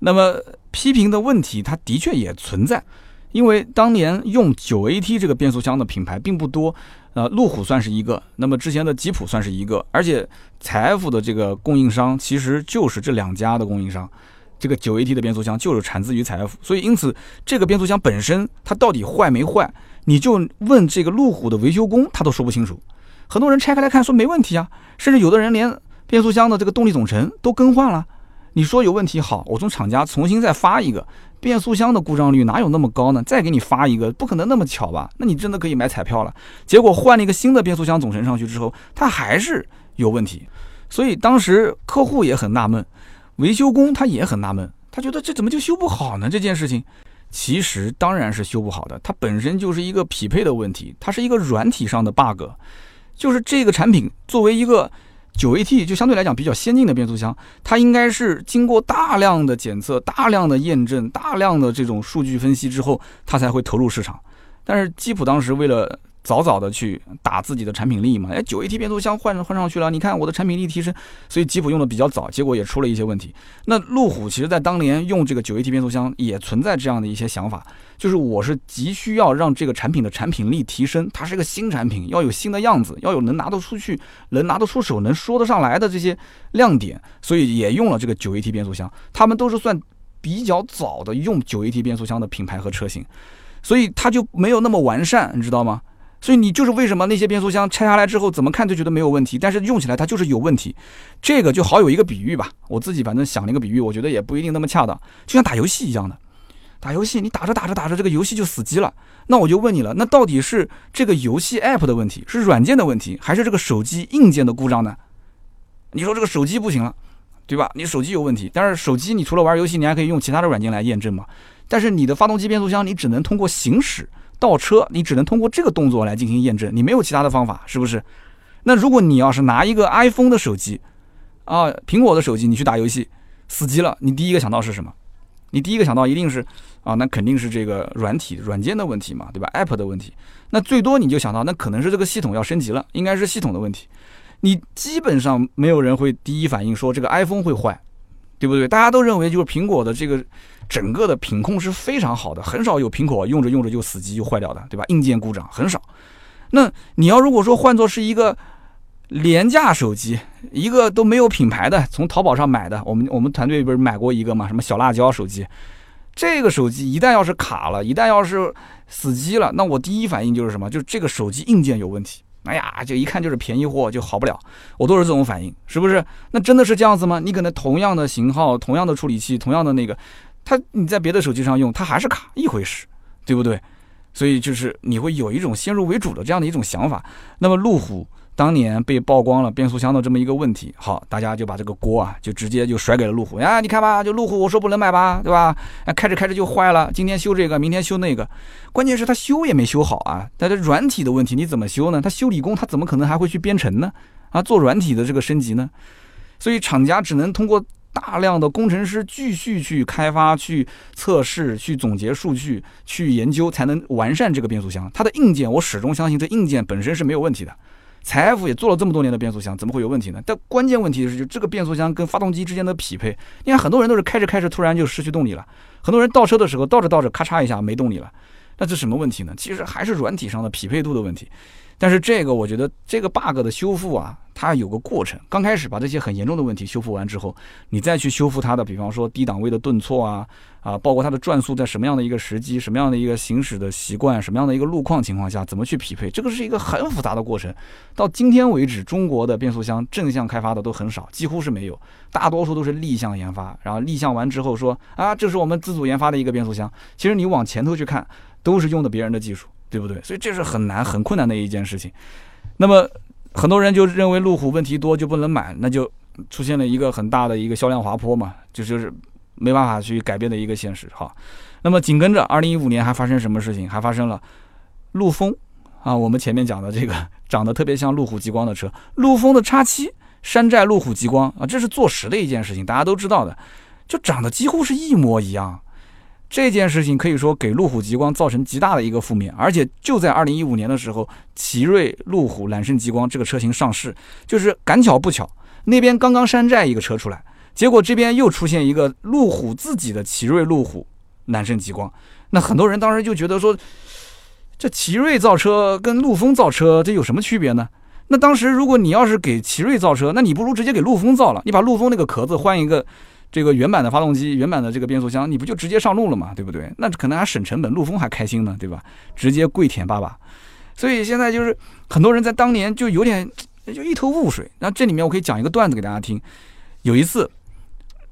那么批评的问题，它的确也存在，因为当年用九 AT 这个变速箱的品牌并不多，呃，路虎算是一个，那么之前的吉普算是一个，而且采 F 的这个供应商其实就是这两家的供应商，这个九 AT 的变速箱就是产自于采 F，所以因此这个变速箱本身它到底坏没坏，你就问这个路虎的维修工，他都说不清楚。很多人拆开来看说没问题啊，甚至有的人连变速箱的这个动力总成都更换了。你说有问题好，我从厂家重新再发一个变速箱的故障率哪有那么高呢？再给你发一个，不可能那么巧吧？那你真的可以买彩票了。结果换了一个新的变速箱总成上去之后，它还是有问题，所以当时客户也很纳闷，维修工他也很纳闷，他觉得这怎么就修不好呢？这件事情其实当然是修不好的，它本身就是一个匹配的问题，它是一个软体上的 bug，就是这个产品作为一个。九 AT 就相对来讲比较先进的变速箱，它应该是经过大量的检测、大量的验证、大量的这种数据分析之后，它才会投入市场。但是吉普当时为了早早的去打自己的产品力嘛，哎，九 AT 变速箱换换上去了，你看我的产品力提升，所以吉普用的比较早，结果也出了一些问题。那路虎其实在当年用这个九 AT 变速箱也存在这样的一些想法，就是我是急需要让这个产品的产品力提升，它是一个新产品，要有新的样子，要有能拿得出去、能拿得出手、能说得上来的这些亮点，所以也用了这个九 AT 变速箱。他们都是算比较早的用九 AT 变速箱的品牌和车型，所以它就没有那么完善，你知道吗？所以你就是为什么那些变速箱拆下来之后怎么看都觉得没有问题，但是用起来它就是有问题。这个就好有一个比喻吧，我自己反正想了一个比喻，我觉得也不一定那么恰当，就像打游戏一样的，打游戏你打着打着打着这个游戏就死机了，那我就问你了，那到底是这个游戏 app 的问题，是软件的问题，还是这个手机硬件的故障呢？你说这个手机不行了，对吧？你手机有问题，但是手机你除了玩游戏，你还可以用其他的软件来验证嘛。但是你的发动机变速箱，你只能通过行驶。倒车，你只能通过这个动作来进行验证，你没有其他的方法，是不是？那如果你要是拿一个 iPhone 的手机，啊，苹果的手机，你去打游戏，死机了，你第一个想到是什么？你第一个想到一定是啊，那肯定是这个软体、软件的问题嘛，对吧？App 的问题。那最多你就想到，那可能是这个系统要升级了，应该是系统的问题。你基本上没有人会第一反应说这个 iPhone 会坏，对不对？大家都认为就是苹果的这个。整个的品控是非常好的，很少有苹果用着用着就死机就坏掉的，对吧？硬件故障很少。那你要如果说换作是一个廉价手机，一个都没有品牌的，从淘宝上买的，我们我们团队不是买过一个嘛？什么小辣椒手机？这个手机一旦要是卡了，一旦要是死机了，那我第一反应就是什么？就是这个手机硬件有问题。哎呀，就一看就是便宜货，就好不了。我都是这种反应，是不是？那真的是这样子吗？你可能同样的型号、同样的处理器、同样的那个。它你在别的手机上用，它还是卡一回事，对不对？所以就是你会有一种先入为主的这样的一种想法。那么路虎当年被曝光了变速箱的这么一个问题，好，大家就把这个锅啊，就直接就甩给了路虎。呀，你看吧，就路虎我说不能买吧，对吧？哎，开着开着就坏了，今天修这个，明天修那个，关键是它修也没修好啊。但是软体的问题你怎么修呢？他修理工他怎么可能还会去编程呢？啊，做软体的这个升级呢？所以厂家只能通过大量的工程师继续去开发、去测试、去总结数据、去研究，才能完善这个变速箱。它的硬件，我始终相信这硬件本身是没有问题的。采埃孚也做了这么多年的变速箱，怎么会有问题呢？但关键问题是，就这个变速箱跟发动机之间的匹配。你看，很多人都是开着开着突然就失去动力了，很多人倒车的时候倒着倒着咔嚓一下没动力了，那这什么问题呢？其实还是软体上的匹配度的问题。但是这个我觉得这个 bug 的修复啊，它有个过程。刚开始把这些很严重的问题修复完之后，你再去修复它的，比方说低档位的顿挫啊，啊，包括它的转速在什么样的一个时机、什么样的一个行驶的习惯、什么样的一个路况情况下，怎么去匹配，这个是一个很复杂的过程。到今天为止，中国的变速箱正向开发的都很少，几乎是没有，大多数都是立项研发。然后立项完之后说啊，这是我们自主研发的一个变速箱。其实你往前头去看，都是用的别人的技术。对不对？所以这是很难、很困难的一件事情。那么很多人就认为路虎问题多就不能买，那就出现了一个很大的一个销量滑坡嘛，就就是没办法去改变的一个现实。哈，那么紧跟着二零一五年还发生什么事情？还发生了陆风啊，我们前面讲的这个 *laughs* 长得特别像路虎极光的车，陆风的叉七山寨路虎极光啊，这是坐实的一件事情，大家都知道的，就长得几乎是一模一样。这件事情可以说给路虎极光造成极大的一个负面，而且就在二零一五年的时候，奇瑞路虎揽胜极光这个车型上市，就是赶巧不巧，那边刚刚山寨一个车出来，结果这边又出现一个路虎自己的奇瑞路虎揽胜极光，那很多人当时就觉得说，这奇瑞造车跟陆风造车这有什么区别呢？那当时如果你要是给奇瑞造车，那你不如直接给陆风造了，你把陆风那个壳子换一个。这个原版的发动机，原版的这个变速箱，你不就直接上路了嘛，对不对？那可能还省成本，陆风还开心呢，对吧？直接跪舔爸爸。所以现在就是很多人在当年就有点就一头雾水。那这里面我可以讲一个段子给大家听。有一次，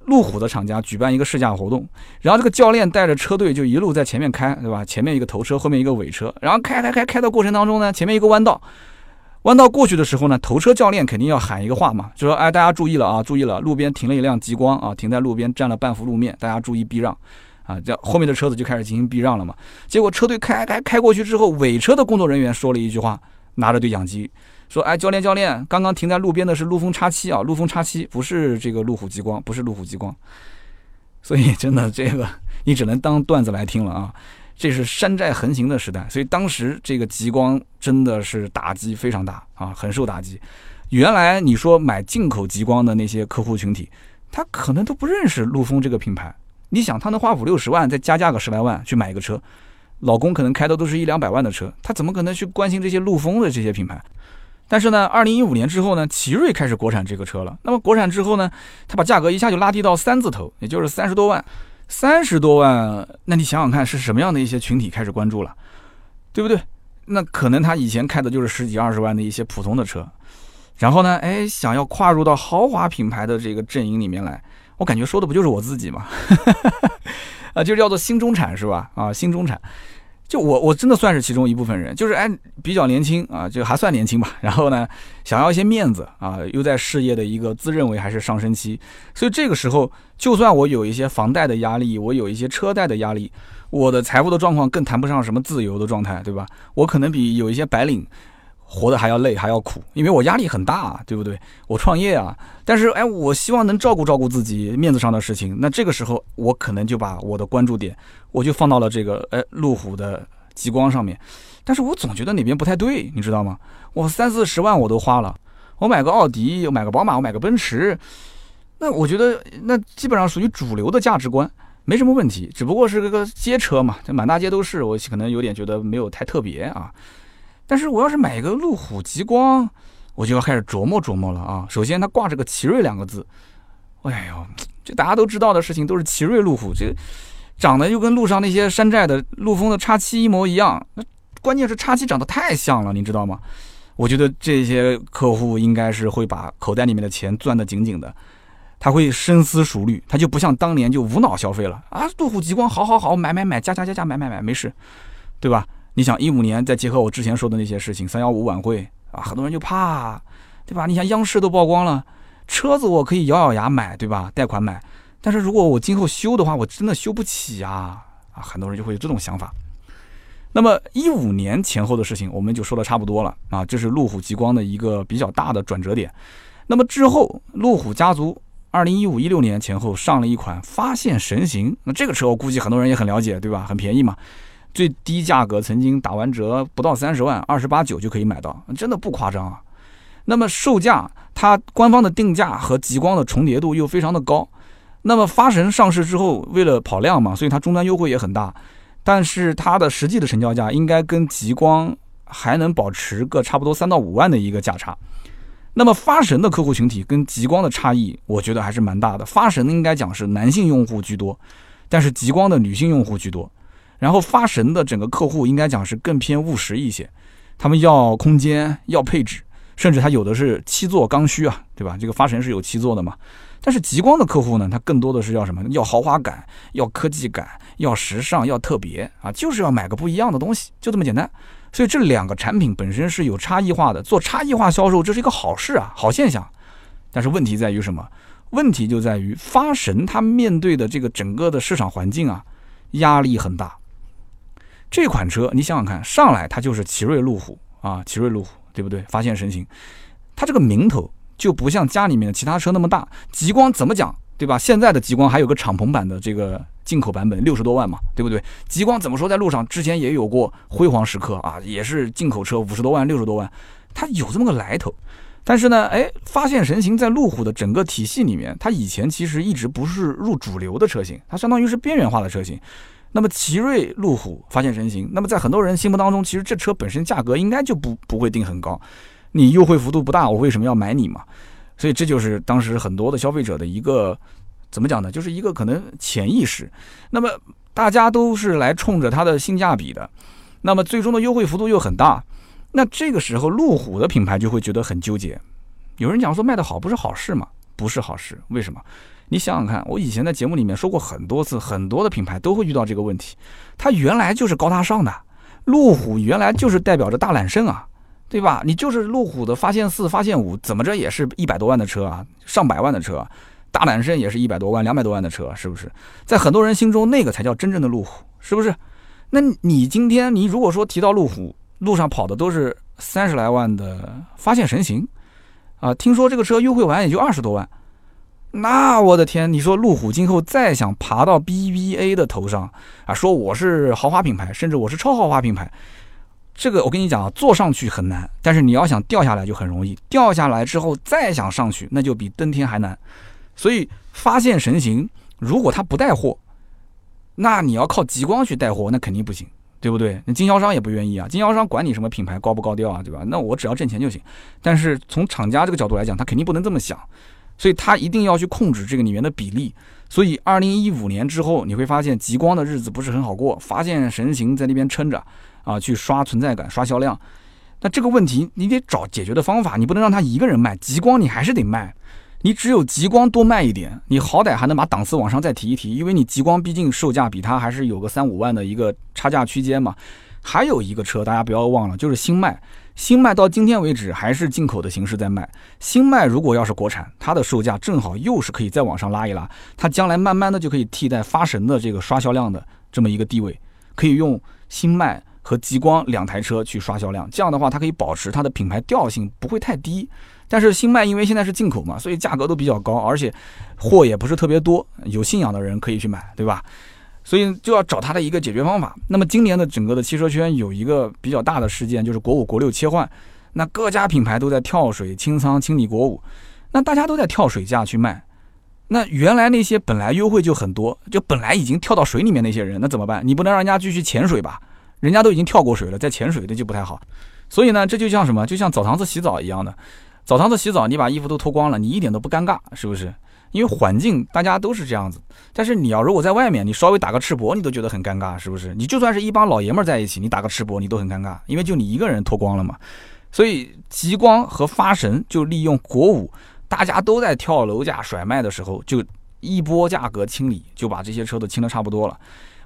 路虎的厂家举办一个试驾活动，然后这个教练带着车队就一路在前面开，对吧？前面一个头车，后面一个尾车，然后开开开开的过程当中呢，前面一个弯道。弯道过去的时候呢，头车教练肯定要喊一个话嘛，就说：“哎，大家注意了啊，注意了，路边停了一辆极光啊，停在路边占了半幅路面，大家注意避让啊。”这后面的车子就开始进行避让了嘛。结果车队开开开过去之后，尾车的工作人员说了一句话，拿着对讲机说：“哎，教练教练，刚刚停在路边的是陆风叉七啊，陆风叉七不是这个路虎极光，不是路虎极光。”所以真的这个你只能当段子来听了啊。这是山寨横行的时代，所以当时这个极光真的是打击非常大啊，很受打击。原来你说买进口极光的那些客户群体，他可能都不认识陆风这个品牌。你想，他能花五六十万再加价个十来万去买一个车，老公可能开的都是一两百万的车，他怎么可能去关心这些陆风的这些品牌？但是呢，二零一五年之后呢，奇瑞开始国产这个车了。那么国产之后呢，他把价格一下就拉低到三字头，也就是三十多万。三十多万，那你想想看，是什么样的一些群体开始关注了，对不对？那可能他以前开的就是十几二十万的一些普通的车，然后呢，哎，想要跨入到豪华品牌的这个阵营里面来，我感觉说的不就是我自己吗？*laughs* 啊，就叫做新中产是吧？啊，新中产。就我我真的算是其中一部分人，就是哎比较年轻啊，就还算年轻吧。然后呢，想要一些面子啊，又在事业的一个自认为还是上升期，所以这个时候，就算我有一些房贷的压力，我有一些车贷的压力，我的财务的状况更谈不上什么自由的状态，对吧？我可能比有一些白领。活得还要累，还要苦，因为我压力很大，对不对？我创业啊，但是哎，我希望能照顾照顾自己面子上的事情。那这个时候，我可能就把我的关注点，我就放到了这个哎路虎的极光上面。但是我总觉得哪边不太对，你知道吗？我三四十万我都花了，我买个奥迪，我买个宝马，我买个奔驰，那我觉得那基本上属于主流的价值观，没什么问题。只不过是个街车嘛，这满大街都是，我可能有点觉得没有太特别啊。但是我要是买一个路虎极光，我就要开始琢磨琢磨了啊！首先它挂着个奇瑞两个字，哎呦，这大家都知道的事情都是奇瑞路虎，这长得又跟路上那些山寨的陆风的叉七一模一样。那关键是叉七长得太像了，你知道吗？我觉得这些客户应该是会把口袋里面的钱攥得紧紧的，他会深思熟虑，他就不像当年就无脑消费了啊！路虎极光好好好，买买买，加加加加买买买，没事，对吧？你想一五年再结合我之前说的那些事情，三幺五晚会啊，很多人就怕，对吧？你想央视都曝光了，车子我可以咬咬牙买，对吧？贷款买，但是如果我今后修的话，我真的修不起呀，啊，很多人就会有这种想法。那么一五年前后的事情，我们就说的差不多了啊，这是路虎极光的一个比较大的转折点。那么之后，路虎家族二零一五一六年前后上了一款发现神行，那这个车我估计很多人也很了解，对吧？很便宜嘛，最低价格曾经打完折不到三十万，二十八九就可以买到，真的不夸张啊。那么售价，它官方的定价和极光的重叠度又非常的高。那么发神上市之后，为了跑量嘛，所以它终端优惠也很大。但是它的实际的成交价应该跟极光还能保持个差不多三到五万的一个价差。那么发神的客户群体跟极光的差异，我觉得还是蛮大的。发神应该讲是男性用户居多，但是极光的女性用户居多。然后发神的整个客户应该讲是更偏务实一些，他们要空间，要配置，甚至他有的是七座刚需啊，对吧？这个发神是有七座的嘛。但是极光的客户呢，他更多的是要什么？要豪华感，要科技感，要时尚，要特别啊，就是要买个不一样的东西，就这么简单。所以这两个产品本身是有差异化的，做差异化销售，这是一个好事啊，好现象。但是问题在于什么？问题就在于发神他面对的这个整个的市场环境啊，压力很大。这款车你想想看，上来它就是奇瑞路虎啊，奇瑞路虎对不对？发现神行，它这个名头。就不像家里面的其他车那么大，极光怎么讲，对吧？现在的极光还有个敞篷版的这个进口版本，六十多万嘛，对不对？极光怎么说，在路上之前也有过辉煌时刻啊，也是进口车，五十多万、六十多万，它有这么个来头。但是呢，哎，发现神行在路虎的整个体系里面，它以前其实一直不是入主流的车型，它相当于是边缘化的车型。那么奇瑞路虎发现神行，那么在很多人心目当中，其实这车本身价格应该就不不会定很高。你优惠幅度不大，我为什么要买你嘛？所以这就是当时很多的消费者的一个怎么讲呢？就是一个可能潜意识。那么大家都是来冲着它的性价比的，那么最终的优惠幅度又很大，那这个时候路虎的品牌就会觉得很纠结。有人讲说卖的好不是好事吗？不是好事，为什么？你想想看，我以前在节目里面说过很多次，很多的品牌都会遇到这个问题。它原来就是高大上的，路虎原来就是代表着大揽胜啊。对吧？你就是路虎的发现四、发现五，怎么着也是一百多万的车啊，上百万的车，大揽胜也是一百多万、两百多万的车，是不是？在很多人心中，那个才叫真正的路虎，是不是？那你今天你如果说提到路虎，路上跑的都是三十来万的发现神行，啊，听说这个车优惠完也就二十多万，那我的天，你说路虎今后再想爬到 BBA 的头上啊，说我是豪华品牌，甚至我是超豪华品牌。这个我跟你讲啊，坐上去很难，但是你要想掉下来就很容易。掉下来之后再想上去，那就比登天还难。所以发现神行，如果他不带货，那你要靠极光去带货，那肯定不行，对不对？那经销商也不愿意啊，经销商管你什么品牌高不高调啊，对吧？那我只要挣钱就行。但是从厂家这个角度来讲，他肯定不能这么想，所以他一定要去控制这个里面的比例。所以二零一五年之后，你会发现极光的日子不是很好过，发现神行在那边撑着。啊，去刷存在感、刷销量，那这个问题你得找解决的方法，你不能让他一个人卖。极光你还是得卖，你只有极光多卖一点，你好歹还能把档次往上再提一提，因为你极光毕竟售价比它还是有个三五万的一个差价区间嘛。还有一个车大家不要忘了，就是新迈，新迈到今天为止还是进口的形式在卖。新迈如果要是国产，它的售价正好又是可以再往上拉一拉，它将来慢慢的就可以替代发神的这个刷销量的这么一个地位，可以用新迈。和极光两台车去刷销量，这样的话它可以保持它的品牌调性不会太低。但是新迈因为现在是进口嘛，所以价格都比较高，而且货也不是特别多。有信仰的人可以去买，对吧？所以就要找它的一个解决方法。那么今年的整个的汽车圈有一个比较大的事件，就是国五国六切换，那各家品牌都在跳水清仓清理国五，那大家都在跳水价去卖。那原来那些本来优惠就很多，就本来已经跳到水里面那些人，那怎么办？你不能让人家继续潜水吧？人家都已经跳过水了，在潜水的就不太好，所以呢，这就像什么？就像澡堂子洗澡一样的，澡堂子洗澡，你把衣服都脱光了，你一点都不尴尬，是不是？因为环境大家都是这样子。但是你要如果在外面，你稍微打个赤膊，你都觉得很尴尬，是不是？你就算是一帮老爷们在一起，你打个赤膊，你都很尴尬，因为就你一个人脱光了嘛。所以极光和发神就利用国五大家都在跳楼价甩卖的时候，就一波价格清理，就把这些车都清的差不多了。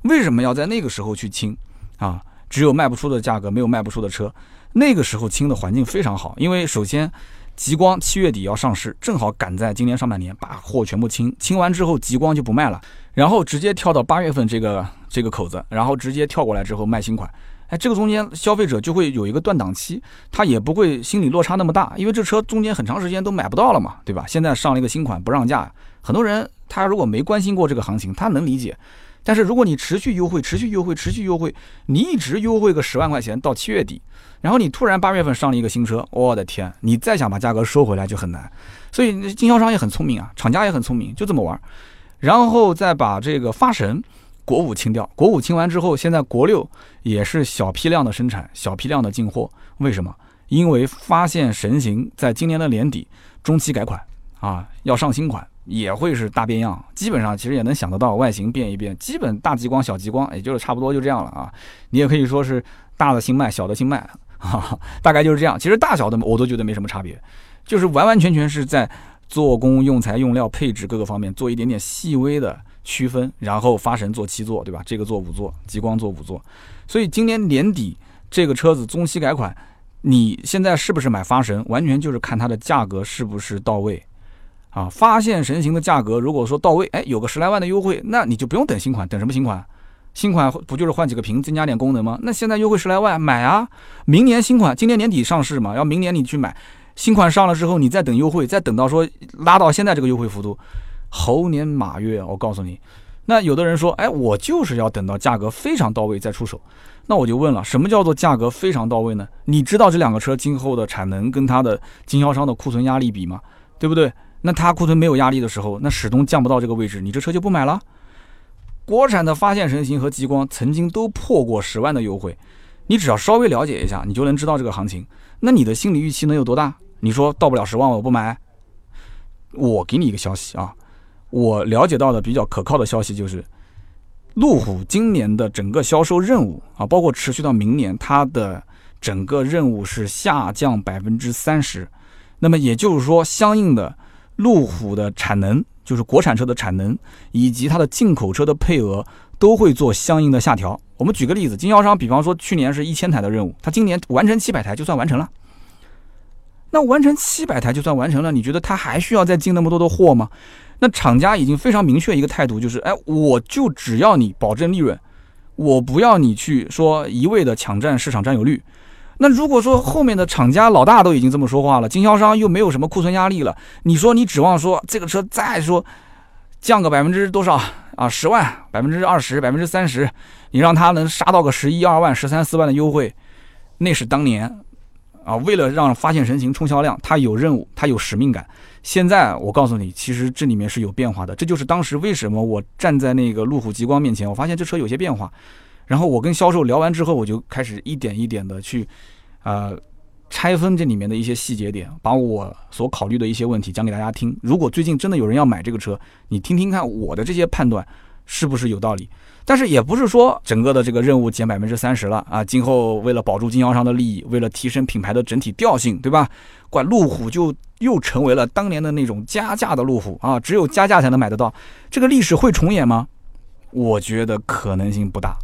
为什么要在那个时候去清？啊，只有卖不出的价格，没有卖不出的车。那个时候清的环境非常好，因为首先，极光七月底要上市，正好赶在今年上半年把货全部清。清完之后，极光就不卖了，然后直接跳到八月份这个这个口子，然后直接跳过来之后卖新款。哎，这个中间消费者就会有一个断档期，他也不会心理落差那么大，因为这车中间很长时间都买不到了嘛，对吧？现在上了一个新款不让价，很多人他如果没关心过这个行情，他能理解。但是如果你持续优惠、持续优惠、持续优惠，你一直优惠个十万块钱到七月底，然后你突然八月份上了一个新车，我的天，你再想把价格收回来就很难。所以经销商也很聪明啊，厂家也很聪明，就这么玩，然后再把这个发神。国五清掉，国五清完之后，现在国六也是小批量的生产，小批量的进货。为什么？因为发现神行在今年的年底中期改款啊，要上新款，也会是大变样。基本上其实也能想得到，外形变一变，基本大极光、小极光，也就是差不多就这样了啊。你也可以说是大的新迈，小的新迈，哈 *laughs* 哈大概就是这样。其实大小的我都觉得没什么差别，就是完完全全是在做工、用材、用料、配置各个方面做一点点细微的。区分，然后发神做七座，对吧？这个做五座，极光做五座。所以今年年底这个车子中期改款，你现在是不是买发神，完全就是看它的价格是不是到位啊？发现神行的价格如果说到位，哎，有个十来万的优惠，那你就不用等新款，等什么新款？新款不就是换几个屏，增加点功能吗？那现在优惠十来万，买啊！明年新款，今年年底上市嘛，要明年你去买新款上了之后，你再等优惠，再等到说拉到现在这个优惠幅度。猴年马月，我告诉你，那有的人说，哎，我就是要等到价格非常到位再出手。那我就问了，什么叫做价格非常到位呢？你知道这两个车今后的产能跟它的经销商的库存压力比吗？对不对？那它库存没有压力的时候，那始终降不到这个位置，你这车就不买了。国产的发现神行和极光曾经都破过十万的优惠，你只要稍微了解一下，你就能知道这个行情。那你的心理预期能有多大？你说到不了十万我不买？我给你一个消息啊。我了解到的比较可靠的消息就是，路虎今年的整个销售任务啊，包括持续到明年，它的整个任务是下降百分之三十。那么也就是说，相应的路虎的产能，就是国产车的产能，以及它的进口车的配额，都会做相应的下调。我们举个例子，经销商比方说去年是一千台的任务，他今年完成七百台就算完成了。那完成七百台就算完成了，你觉得他还需要再进那么多的货吗？那厂家已经非常明确一个态度，就是，哎，我就只要你保证利润，我不要你去说一味的抢占市场占有率。那如果说后面的厂家老大都已经这么说话了，经销商又没有什么库存压力了，你说你指望说这个车再说降个百分之多少啊？十万、百分之二十、百分之三十，你让他能杀到个十一二万、十三四万的优惠，那是当年啊，为了让发现神行冲销量，他有任务，他有使命感。现在我告诉你，其实这里面是有变化的。这就是当时为什么我站在那个路虎极光面前，我发现这车有些变化。然后我跟销售聊完之后，我就开始一点一点的去，呃，拆分这里面的一些细节点，把我所考虑的一些问题讲给大家听。如果最近真的有人要买这个车，你听听看我的这些判断是不是有道理。但是也不是说整个的这个任务减百分之三十了啊！今后为了保住经销商的利益，为了提升品牌的整体调性，对吧？怪路虎就又成为了当年的那种加价的路虎啊！只有加价才能买得到，这个历史会重演吗？我觉得可能性不大。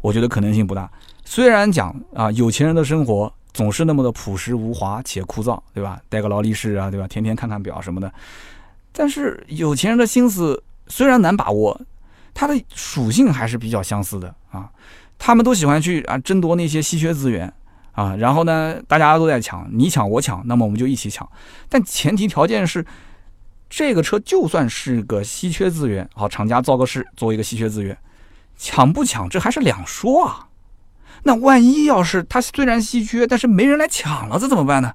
我觉得可能性不大。虽然讲啊，有钱人的生活总是那么的朴实无华且枯燥，对吧？带个劳力士啊，对吧？天天看看表什么的。但是有钱人的心思虽然难把握。它的属性还是比较相似的啊，他们都喜欢去啊争夺那些稀缺资源啊，然后呢，大家都在抢，你抢我抢，那么我们就一起抢。但前提条件是，这个车就算是个稀缺资源，好，厂家造个势作为一个稀缺资源，抢不抢这还是两说啊。那万一要是它虽然稀缺，但是没人来抢了，这怎么办呢？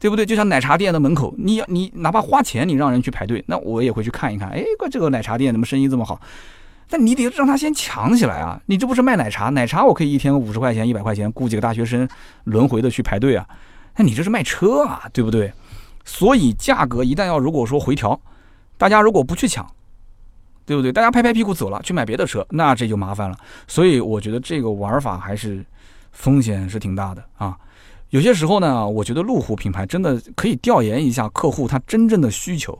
对不对？就像奶茶店的门口，你你哪怕花钱，你让人去排队，那我也会去看一看。哎，这个奶茶店怎么生意这么好？但你得让他先抢起来啊！你这不是卖奶茶？奶茶我可以一天五十块钱、一百块钱，雇几个大学生轮回的去排队啊。那你这是卖车啊，对不对？所以价格一旦要如果说回调，大家如果不去抢，对不对？大家拍拍屁股走了，去买别的车，那这就麻烦了。所以我觉得这个玩法还是风险是挺大的啊。有些时候呢，我觉得路虎品牌真的可以调研一下客户他真正的需求。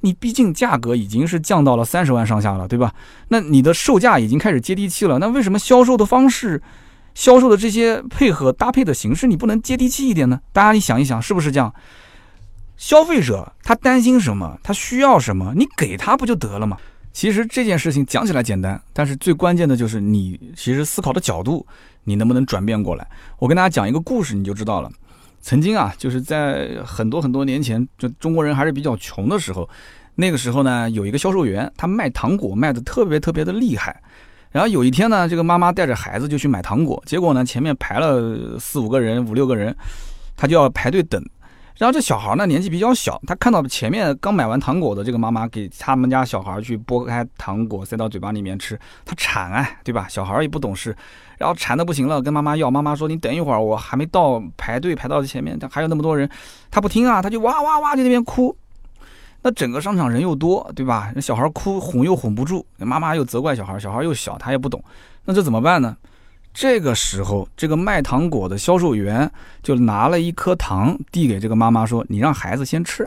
你毕竟价格已经是降到了三十万上下了，对吧？那你的售价已经开始接地气了。那为什么销售的方式、销售的这些配合搭配的形式，你不能接地气一点呢？大家你想一想，是不是这样？消费者他担心什么？他需要什么？你给他不就得了吗？其实这件事情讲起来简单，但是最关键的就是你其实思考的角度，你能不能转变过来？我跟大家讲一个故事，你就知道了。曾经啊，就是在很多很多年前，就中国人还是比较穷的时候，那个时候呢，有一个销售员，他卖糖果卖的特别特别的厉害。然后有一天呢，这个妈妈带着孩子就去买糖果，结果呢，前面排了四五个人、五六个人，他就要排队等。然后这小孩呢年纪比较小，他看到前面刚买完糖果的这个妈妈给他们家小孩去剥开糖果塞到嘴巴里面吃，他馋哎，对吧？小孩也不懂事，然后馋的不行了，跟妈妈要。妈妈说：“你等一会儿，我还没到排队排到前面，还有那么多人。”他不听啊，他就哇哇哇在那边哭。那整个商场人又多，对吧？那小孩哭哄又哄不住，妈妈又责怪小孩，小孩又小，他也不懂。那这怎么办呢？这个时候，这个卖糖果的销售员就拿了一颗糖递给这个妈妈，说：“你让孩子先吃。”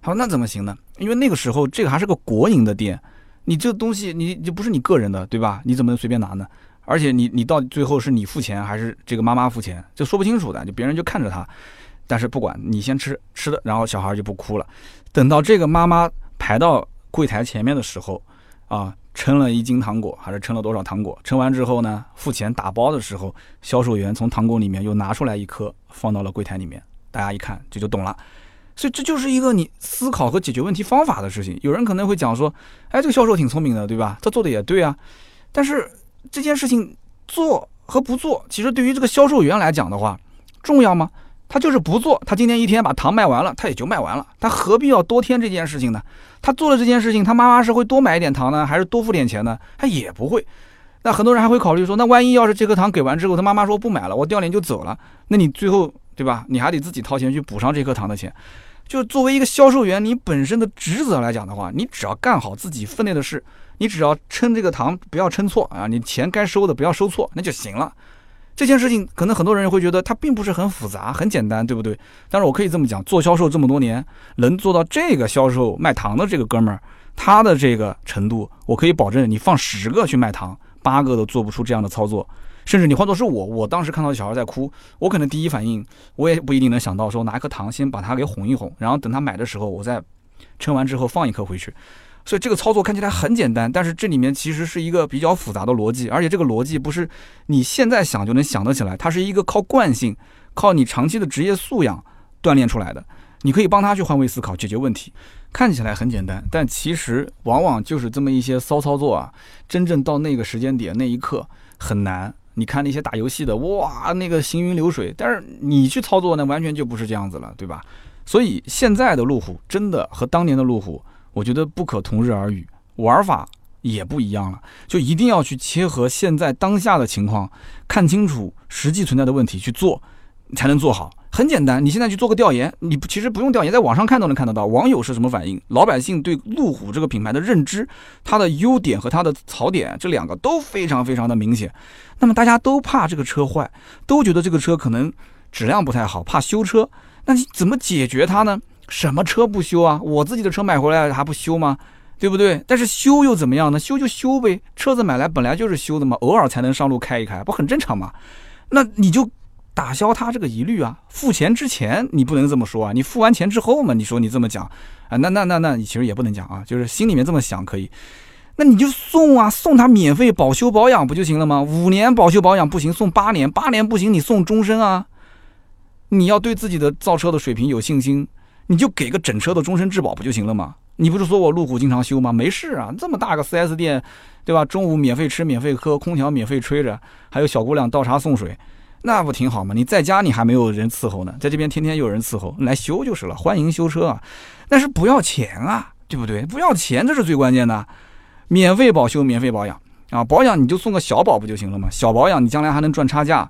他说：“那怎么行呢？因为那个时候这个还是个国营的店，你这东西你就不是你个人的，对吧？你怎么能随便拿呢？而且你你到最后是你付钱还是这个妈妈付钱，就说不清楚的。就别人就看着他，但是不管你先吃吃的，然后小孩就不哭了。等到这个妈妈排到柜台前面的时候，啊。”称了一斤糖果，还是称了多少糖果？称完之后呢，付钱打包的时候，销售员从糖果里面又拿出来一颗，放到了柜台里面。大家一看，这就懂了。所以这就是一个你思考和解决问题方法的事情。有人可能会讲说，哎，这个销售挺聪明的，对吧？他做的也对啊。但是这件事情做和不做，其实对于这个销售员来讲的话，重要吗？他就是不做，他今天一天把糖卖完了，他也就卖完了，他何必要多添这件事情呢？他做了这件事情，他妈妈是会多买一点糖呢，还是多付点钱呢？他也不会。那很多人还会考虑说，那万一要是这颗糖给完之后，他妈妈说不买了，我掉脸就走了，那你最后对吧？你还得自己掏钱去补上这颗糖的钱。就作为一个销售员，你本身的职责来讲的话，你只要干好自己分内的事，你只要称这个糖不要称错啊，你钱该收的不要收错，那就行了。这件事情可能很多人会觉得它并不是很复杂、很简单，对不对？但是我可以这么讲，做销售这么多年，能做到这个销售卖糖的这个哥们儿，他的这个程度，我可以保证，你放十个去卖糖，八个都做不出这样的操作。甚至你换作是我，我当时看到小孩在哭，我可能第一反应，我也不一定能想到说拿一颗糖先把他给哄一哄，然后等他买的时候，我再称完之后放一颗回去。所以这个操作看起来很简单，但是这里面其实是一个比较复杂的逻辑，而且这个逻辑不是你现在想就能想得起来，它是一个靠惯性、靠你长期的职业素养锻炼出来的。你可以帮他去换位思考，解决问题。看起来很简单，但其实往往就是这么一些骚操作啊，真正到那个时间点那一刻很难。你看那些打游戏的，哇，那个行云流水，但是你去操作呢，完全就不是这样子了，对吧？所以现在的路虎真的和当年的路虎。我觉得不可同日而语，玩法也不一样了，就一定要去切合现在当下的情况，看清楚实际存在的问题去做，才能做好。很简单，你现在去做个调研，你其实不用调研，在网上看都能看得到，网友是什么反应，老百姓对路虎这个品牌的认知，它的优点和它的槽点这两个都非常非常的明显。那么大家都怕这个车坏，都觉得这个车可能质量不太好，怕修车，那你怎么解决它呢？什么车不修啊？我自己的车买回来还不修吗？对不对？但是修又怎么样呢？修就修呗，车子买来本来就是修的嘛，偶尔才能上路开一开，不很正常吗？那你就打消他这个疑虑啊！付钱之前你不能这么说啊，你付完钱之后嘛，你说你这么讲啊？那那那那你其实也不能讲啊，就是心里面这么想可以。那你就送啊，送他免费保修保养不就行了吗？五年保修保养不行，送八年，八年不行你送终身啊！你要对自己的造车的水平有信心。你就给个整车的终身质保不就行了吗？你不是说我路虎经常修吗？没事啊，这么大个 4S 店，对吧？中午免费吃，免费喝，空调免费吹着，还有小姑娘倒茶送水，那不挺好吗？你在家你还没有人伺候呢，在这边天天有人伺候，来修就是了，欢迎修车啊！但是不要钱啊，对不对？不要钱，这是最关键的，免费保修，免费保养啊！保养你就送个小保不就行了吗？小保养你将来还能赚差价，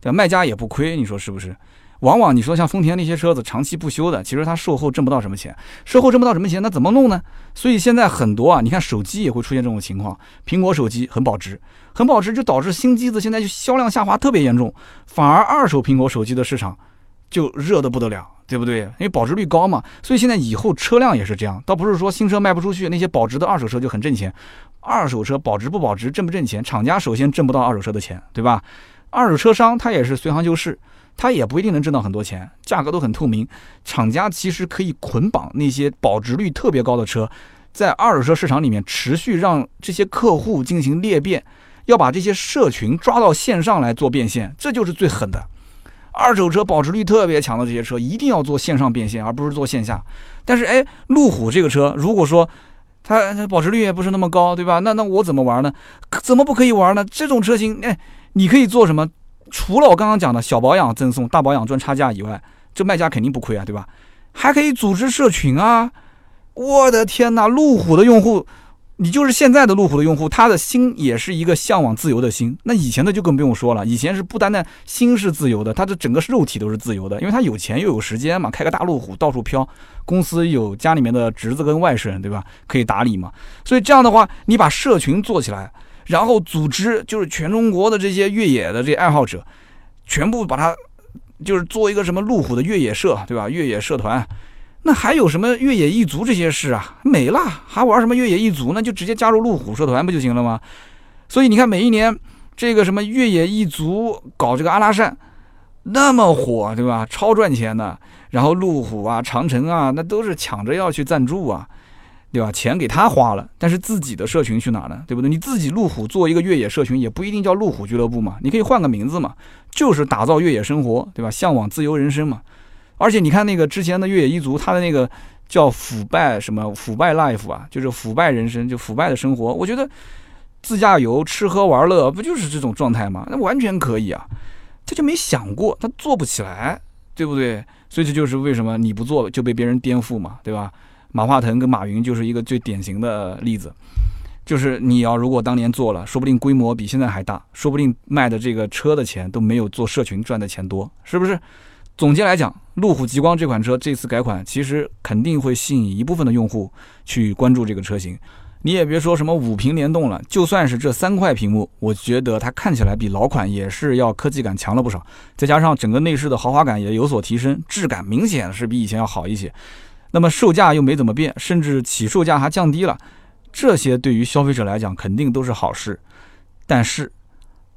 对吧？卖家也不亏，你说是不是？往往你说像丰田那些车子长期不修的，其实它售后挣不到什么钱，售后挣不到什么钱，那怎么弄呢？所以现在很多啊，你看手机也会出现这种情况，苹果手机很保值，很保值就导致新机子现在就销量下滑特别严重，反而二手苹果手机的市场就热得不得了，对不对？因为保值率高嘛，所以现在以后车辆也是这样，倒不是说新车卖不出去，那些保值的二手车就很挣钱，二手车保值不保值，挣不挣钱，厂家首先挣不到二手车的钱，对吧？二手车商他也是随行就市。他也不一定能挣到很多钱，价格都很透明。厂家其实可以捆绑那些保值率特别高的车，在二手车市场里面持续让这些客户进行裂变，要把这些社群抓到线上来做变现，这就是最狠的。二手车保值率特别强的这些车，一定要做线上变现，而不是做线下。但是，哎，路虎这个车，如果说它它保值率也不是那么高，对吧？那那我怎么玩呢？怎么不可以玩呢？这种车型，哎，你可以做什么？除了我刚刚讲的小保养赠送、大保养赚差价以外，这卖家肯定不亏啊，对吧？还可以组织社群啊！我的天哪，路虎的用户。你就是现在的路虎的用户，他的心也是一个向往自由的心。那以前的就更不用说了，以前是不单单心是自由的，他的整个肉体都是自由的，因为他有钱又有时间嘛，开个大路虎到处飘，公司有家里面的侄子跟外甥，对吧？可以打理嘛。所以这样的话，你把社群做起来，然后组织就是全中国的这些越野的这爱好者，全部把它就是做一个什么路虎的越野社，对吧？越野社团。那还有什么越野一族这些事啊？没了，还玩什么越野一族？那就直接加入路虎社团不就行了吗？所以你看，每一年这个什么越野一族搞这个阿拉善，那么火，对吧？超赚钱的。然后路虎啊、长城啊，那都是抢着要去赞助啊，对吧？钱给他花了，但是自己的社群去哪呢？对不对？你自己路虎做一个越野社群，也不一定叫路虎俱乐部嘛，你可以换个名字嘛，就是打造越野生活，对吧？向往自由人生嘛。而且你看那个之前的越野一族，他的那个叫腐败什么腐败 life 啊，就是腐败人生，就腐败的生活。我觉得自驾游、吃喝玩乐不就是这种状态吗？那完全可以啊，他就没想过，他做不起来，对不对？所以这就是为什么你不做就被别人颠覆嘛，对吧？马化腾跟马云就是一个最典型的例子，就是你要如果当年做了，说不定规模比现在还大，说不定卖的这个车的钱都没有做社群赚的钱多，是不是？总结来讲，路虎极光这款车这次改款，其实肯定会吸引一部分的用户去关注这个车型。你也别说什么五屏联动了，就算是这三块屏幕，我觉得它看起来比老款也是要科技感强了不少。再加上整个内饰的豪华感也有所提升，质感明显是比以前要好一些。那么售价又没怎么变，甚至起售价还降低了，这些对于消费者来讲肯定都是好事。但是，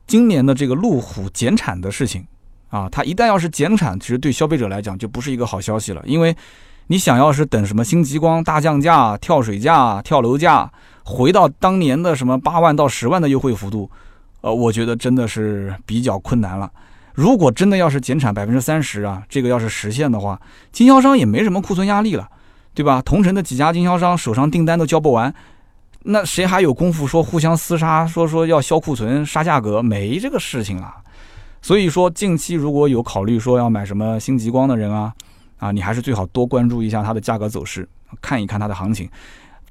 今年的这个路虎减产的事情。啊，它一旦要是减产，其实对消费者来讲就不是一个好消息了。因为，你想要是等什么新极光大降价、跳水价、跳楼价，回到当年的什么八万到十万的优惠幅度，呃，我觉得真的是比较困难了。如果真的要是减产百分之三十啊，这个要是实现的话，经销商也没什么库存压力了，对吧？同城的几家经销商手上订单都交不完，那谁还有功夫说互相厮杀，说说要销库存、杀价格？没这个事情了。所以说，近期如果有考虑说要买什么新极光的人啊，啊，你还是最好多关注一下它的价格走势，看一看它的行情，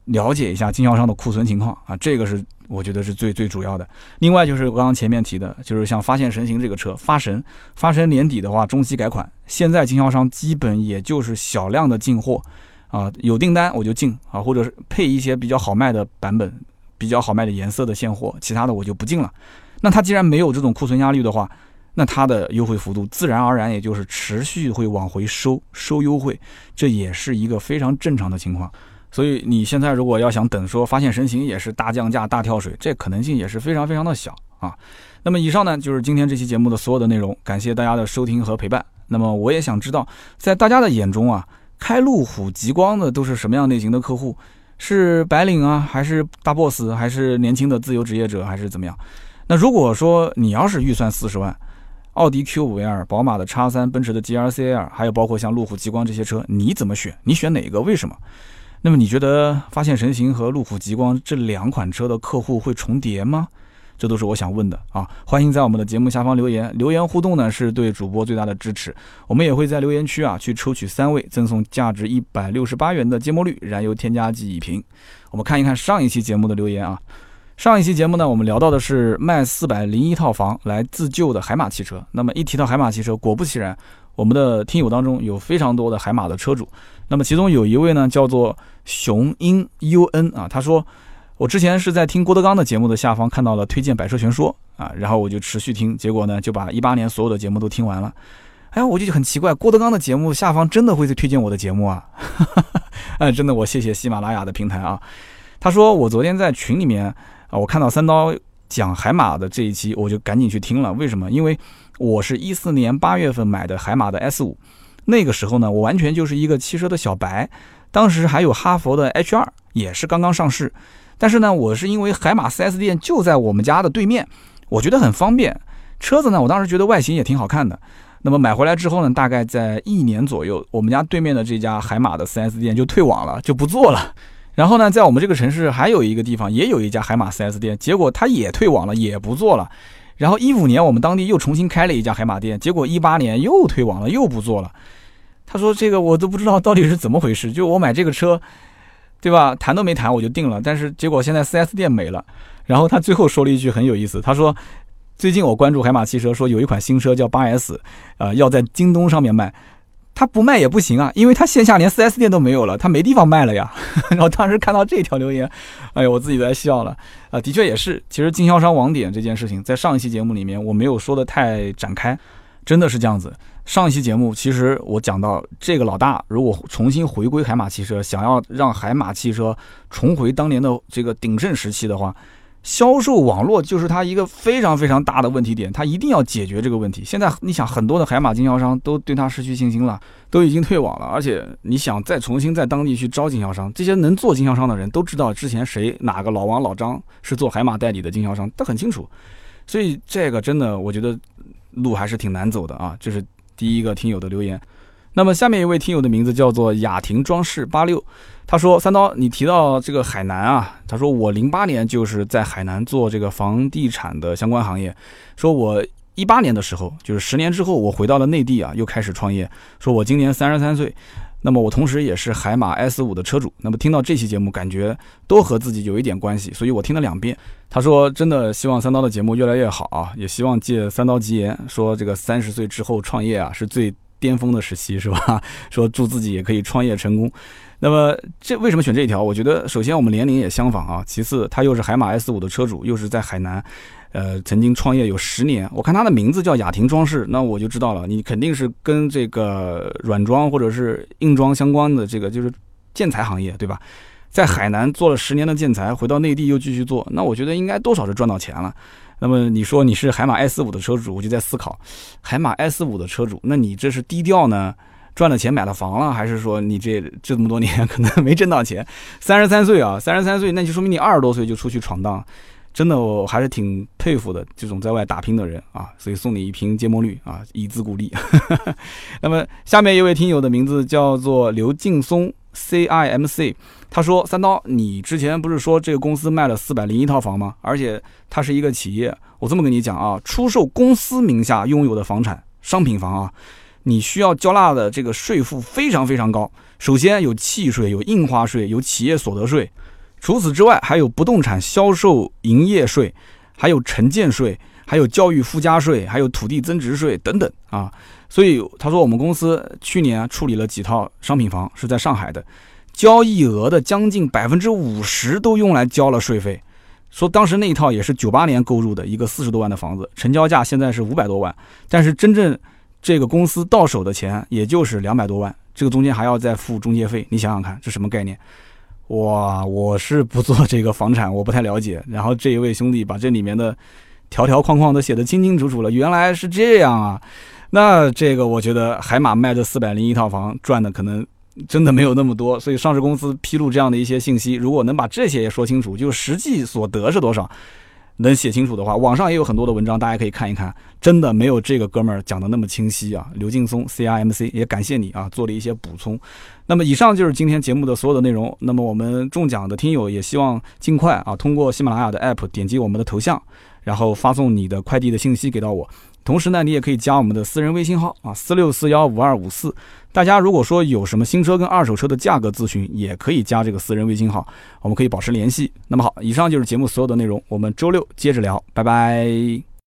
了解一下经销商的库存情况啊，这个是我觉得是最最主要的。另外就是我刚刚前面提的，就是像发现神行这个车，发神，发神年底的话中期改款，现在经销商基本也就是小量的进货啊，有订单我就进啊，或者是配一些比较好卖的版本、比较好卖的颜色的现货，其他的我就不进了。那它既然没有这种库存压力的话，那它的优惠幅度自然而然也就是持续会往回收收优惠，这也是一个非常正常的情况。所以你现在如果要想等说发现神行也是大降价大跳水，这可能性也是非常非常的小啊。那么以上呢就是今天这期节目的所有的内容，感谢大家的收听和陪伴。那么我也想知道，在大家的眼中啊，开路虎极光的都是什么样类型的客户？是白领啊，还是大 boss，还是年轻的自由职业者，还是怎么样？那如果说你要是预算四十万，奥迪 Q5L、宝马的叉三、奔驰的 GLC-L，还有包括像路虎极光这些车，你怎么选？你选哪个？为什么？那么你觉得发现神行和路虎极光这两款车的客户会重叠吗？这都是我想问的啊！欢迎在我们的节目下方留言，留言互动呢是对主播最大的支持。我们也会在留言区啊去抽取三位，赠送价值一百六十八元的芥末绿燃油添加剂一瓶。我们看一看上一期节目的留言啊。上一期节目呢，我们聊到的是卖四百零一套房来自救的海马汽车。那么一提到海马汽车，果不其然，我们的听友当中有非常多的海马的车主。那么其中有一位呢，叫做雄鹰 UN 啊，他说我之前是在听郭德纲的节目的下方看到了推荐百车全说啊，然后我就持续听，结果呢就把一八年所有的节目都听完了。哎，我就很奇怪，郭德纲的节目下方真的会推荐我的节目啊？*laughs* 哎，真的，我谢谢喜马拉雅的平台啊。他说我昨天在群里面。啊，我看到三刀讲海马的这一期，我就赶紧去听了。为什么？因为我是一四年八月份买的海马的 S 五，那个时候呢，我完全就是一个汽车的小白，当时还有哈佛的 H 二，也是刚刚上市。但是呢，我是因为海马 4S 店就在我们家的对面，我觉得很方便。车子呢，我当时觉得外形也挺好看的。那么买回来之后呢，大概在一年左右，我们家对面的这家海马的 4S 店就退网了，就不做了。然后呢，在我们这个城市还有一个地方也有一家海马 4S 店，结果它也退网了，也不做了。然后一五年我们当地又重新开了一家海马店，结果一八年又退网了，又不做了。他说这个我都不知道到底是怎么回事，就我买这个车，对吧？谈都没谈我就定了，但是结果现在 4S 店没了。然后他最后说了一句很有意思，他说。最近我关注海马汽车，说有一款新车叫八 S，呃，要在京东上面卖，他不卖也不行啊，因为他线下连 4S 店都没有了，他没地方卖了呀。*laughs* 然后当时看到这条留言，哎呦，我自己都在笑了。啊，的确也是，其实经销商网点这件事情，在上一期节目里面我没有说的太展开，真的是这样子。上一期节目其实我讲到，这个老大如果重新回归海马汽车，想要让海马汽车重回当年的这个鼎盛时期的话。销售网络就是它一个非常非常大的问题点，它一定要解决这个问题。现在你想，很多的海马经销商都对它失去信心了，都已经退网了。而且你想再重新在当地去招经销商，这些能做经销商的人都知道之前谁哪个老王老张是做海马代理的经销商，都很清楚。所以这个真的，我觉得路还是挺难走的啊。这是第一个听友的留言。那么下面一位听友的名字叫做雅婷装饰八六。他说：“三刀，你提到这个海南啊，他说我零八年就是在海南做这个房地产的相关行业。说我一八年的时候，就是十年之后，我回到了内地啊，又开始创业。说我今年三十三岁，那么我同时也是海马 S 五的车主。那么听到这期节目，感觉都和自己有一点关系，所以我听了两遍。他说真的希望三刀的节目越来越好啊，也希望借三刀吉言，说这个三十岁之后创业啊是最巅峰的时期，是吧？*laughs* 说祝自己也可以创业成功。”那么这为什么选这一条？我觉得首先我们年龄也相仿啊，其次他又是海马 S 五的车主，又是在海南，呃，曾经创业有十年。我看他的名字叫雅婷装饰，那我就知道了，你肯定是跟这个软装或者是硬装相关的这个就是建材行业，对吧？在海南做了十年的建材，回到内地又继续做，那我觉得应该多少是赚到钱了。那么你说你是海马 S 五的车主，我就在思考，海马 S 五的车主，那你这是低调呢？赚了钱买了房了，还是说你这这么多年可能没挣到钱？*laughs* 三十三岁啊，三十三岁，那就说明你二十多岁就出去闯荡，真的我还是挺佩服的。这种在外打拼的人啊，所以送你一瓶芥末绿啊，以资鼓励。*laughs* 那么下面一位听友的名字叫做刘劲松 C I M C，他说：“三刀，你之前不是说这个公司卖了四百零一套房吗？而且它是一个企业，我这么跟你讲啊，出售公司名下拥有的房产，商品房啊。”你需要交纳的这个税负非常非常高。首先有契税、有印花税、有企业所得税，除此之外还有不动产销售营业税，还有城建税，还有教育附加税，还有土地增值税等等啊。所以他说我们公司去年处理了几套商品房，是在上海的，交易额的将近百分之五十都用来交了税费。说当时那一套也是九八年购入的一个四十多万的房子，成交价现在是五百多万，但是真正。这个公司到手的钱也就是两百多万，这个中间还要再付中介费，你想想看，这什么概念？哇，我是不做这个房产，我不太了解。然后这一位兄弟把这里面的条条框框都写得清清楚楚了，原来是这样啊！那这个我觉得海马卖这四百零一套房赚的可能真的没有那么多，所以上市公司披露这样的一些信息，如果能把这些也说清楚，就实际所得是多少。能写清楚的话，网上也有很多的文章，大家可以看一看。真的没有这个哥们儿讲的那么清晰啊！刘劲松 C I M C 也感谢你啊，做了一些补充。那么以上就是今天节目的所有的内容。那么我们中奖的听友也希望尽快啊，通过喜马拉雅的 App 点击我们的头像，然后发送你的快递的信息给到我。同时呢，你也可以加我们的私人微信号啊，四六四幺五二五四。大家如果说有什么新车跟二手车的价格咨询，也可以加这个私人微信号，我们可以保持联系。那么好，以上就是节目所有的内容，我们周六接着聊，拜拜。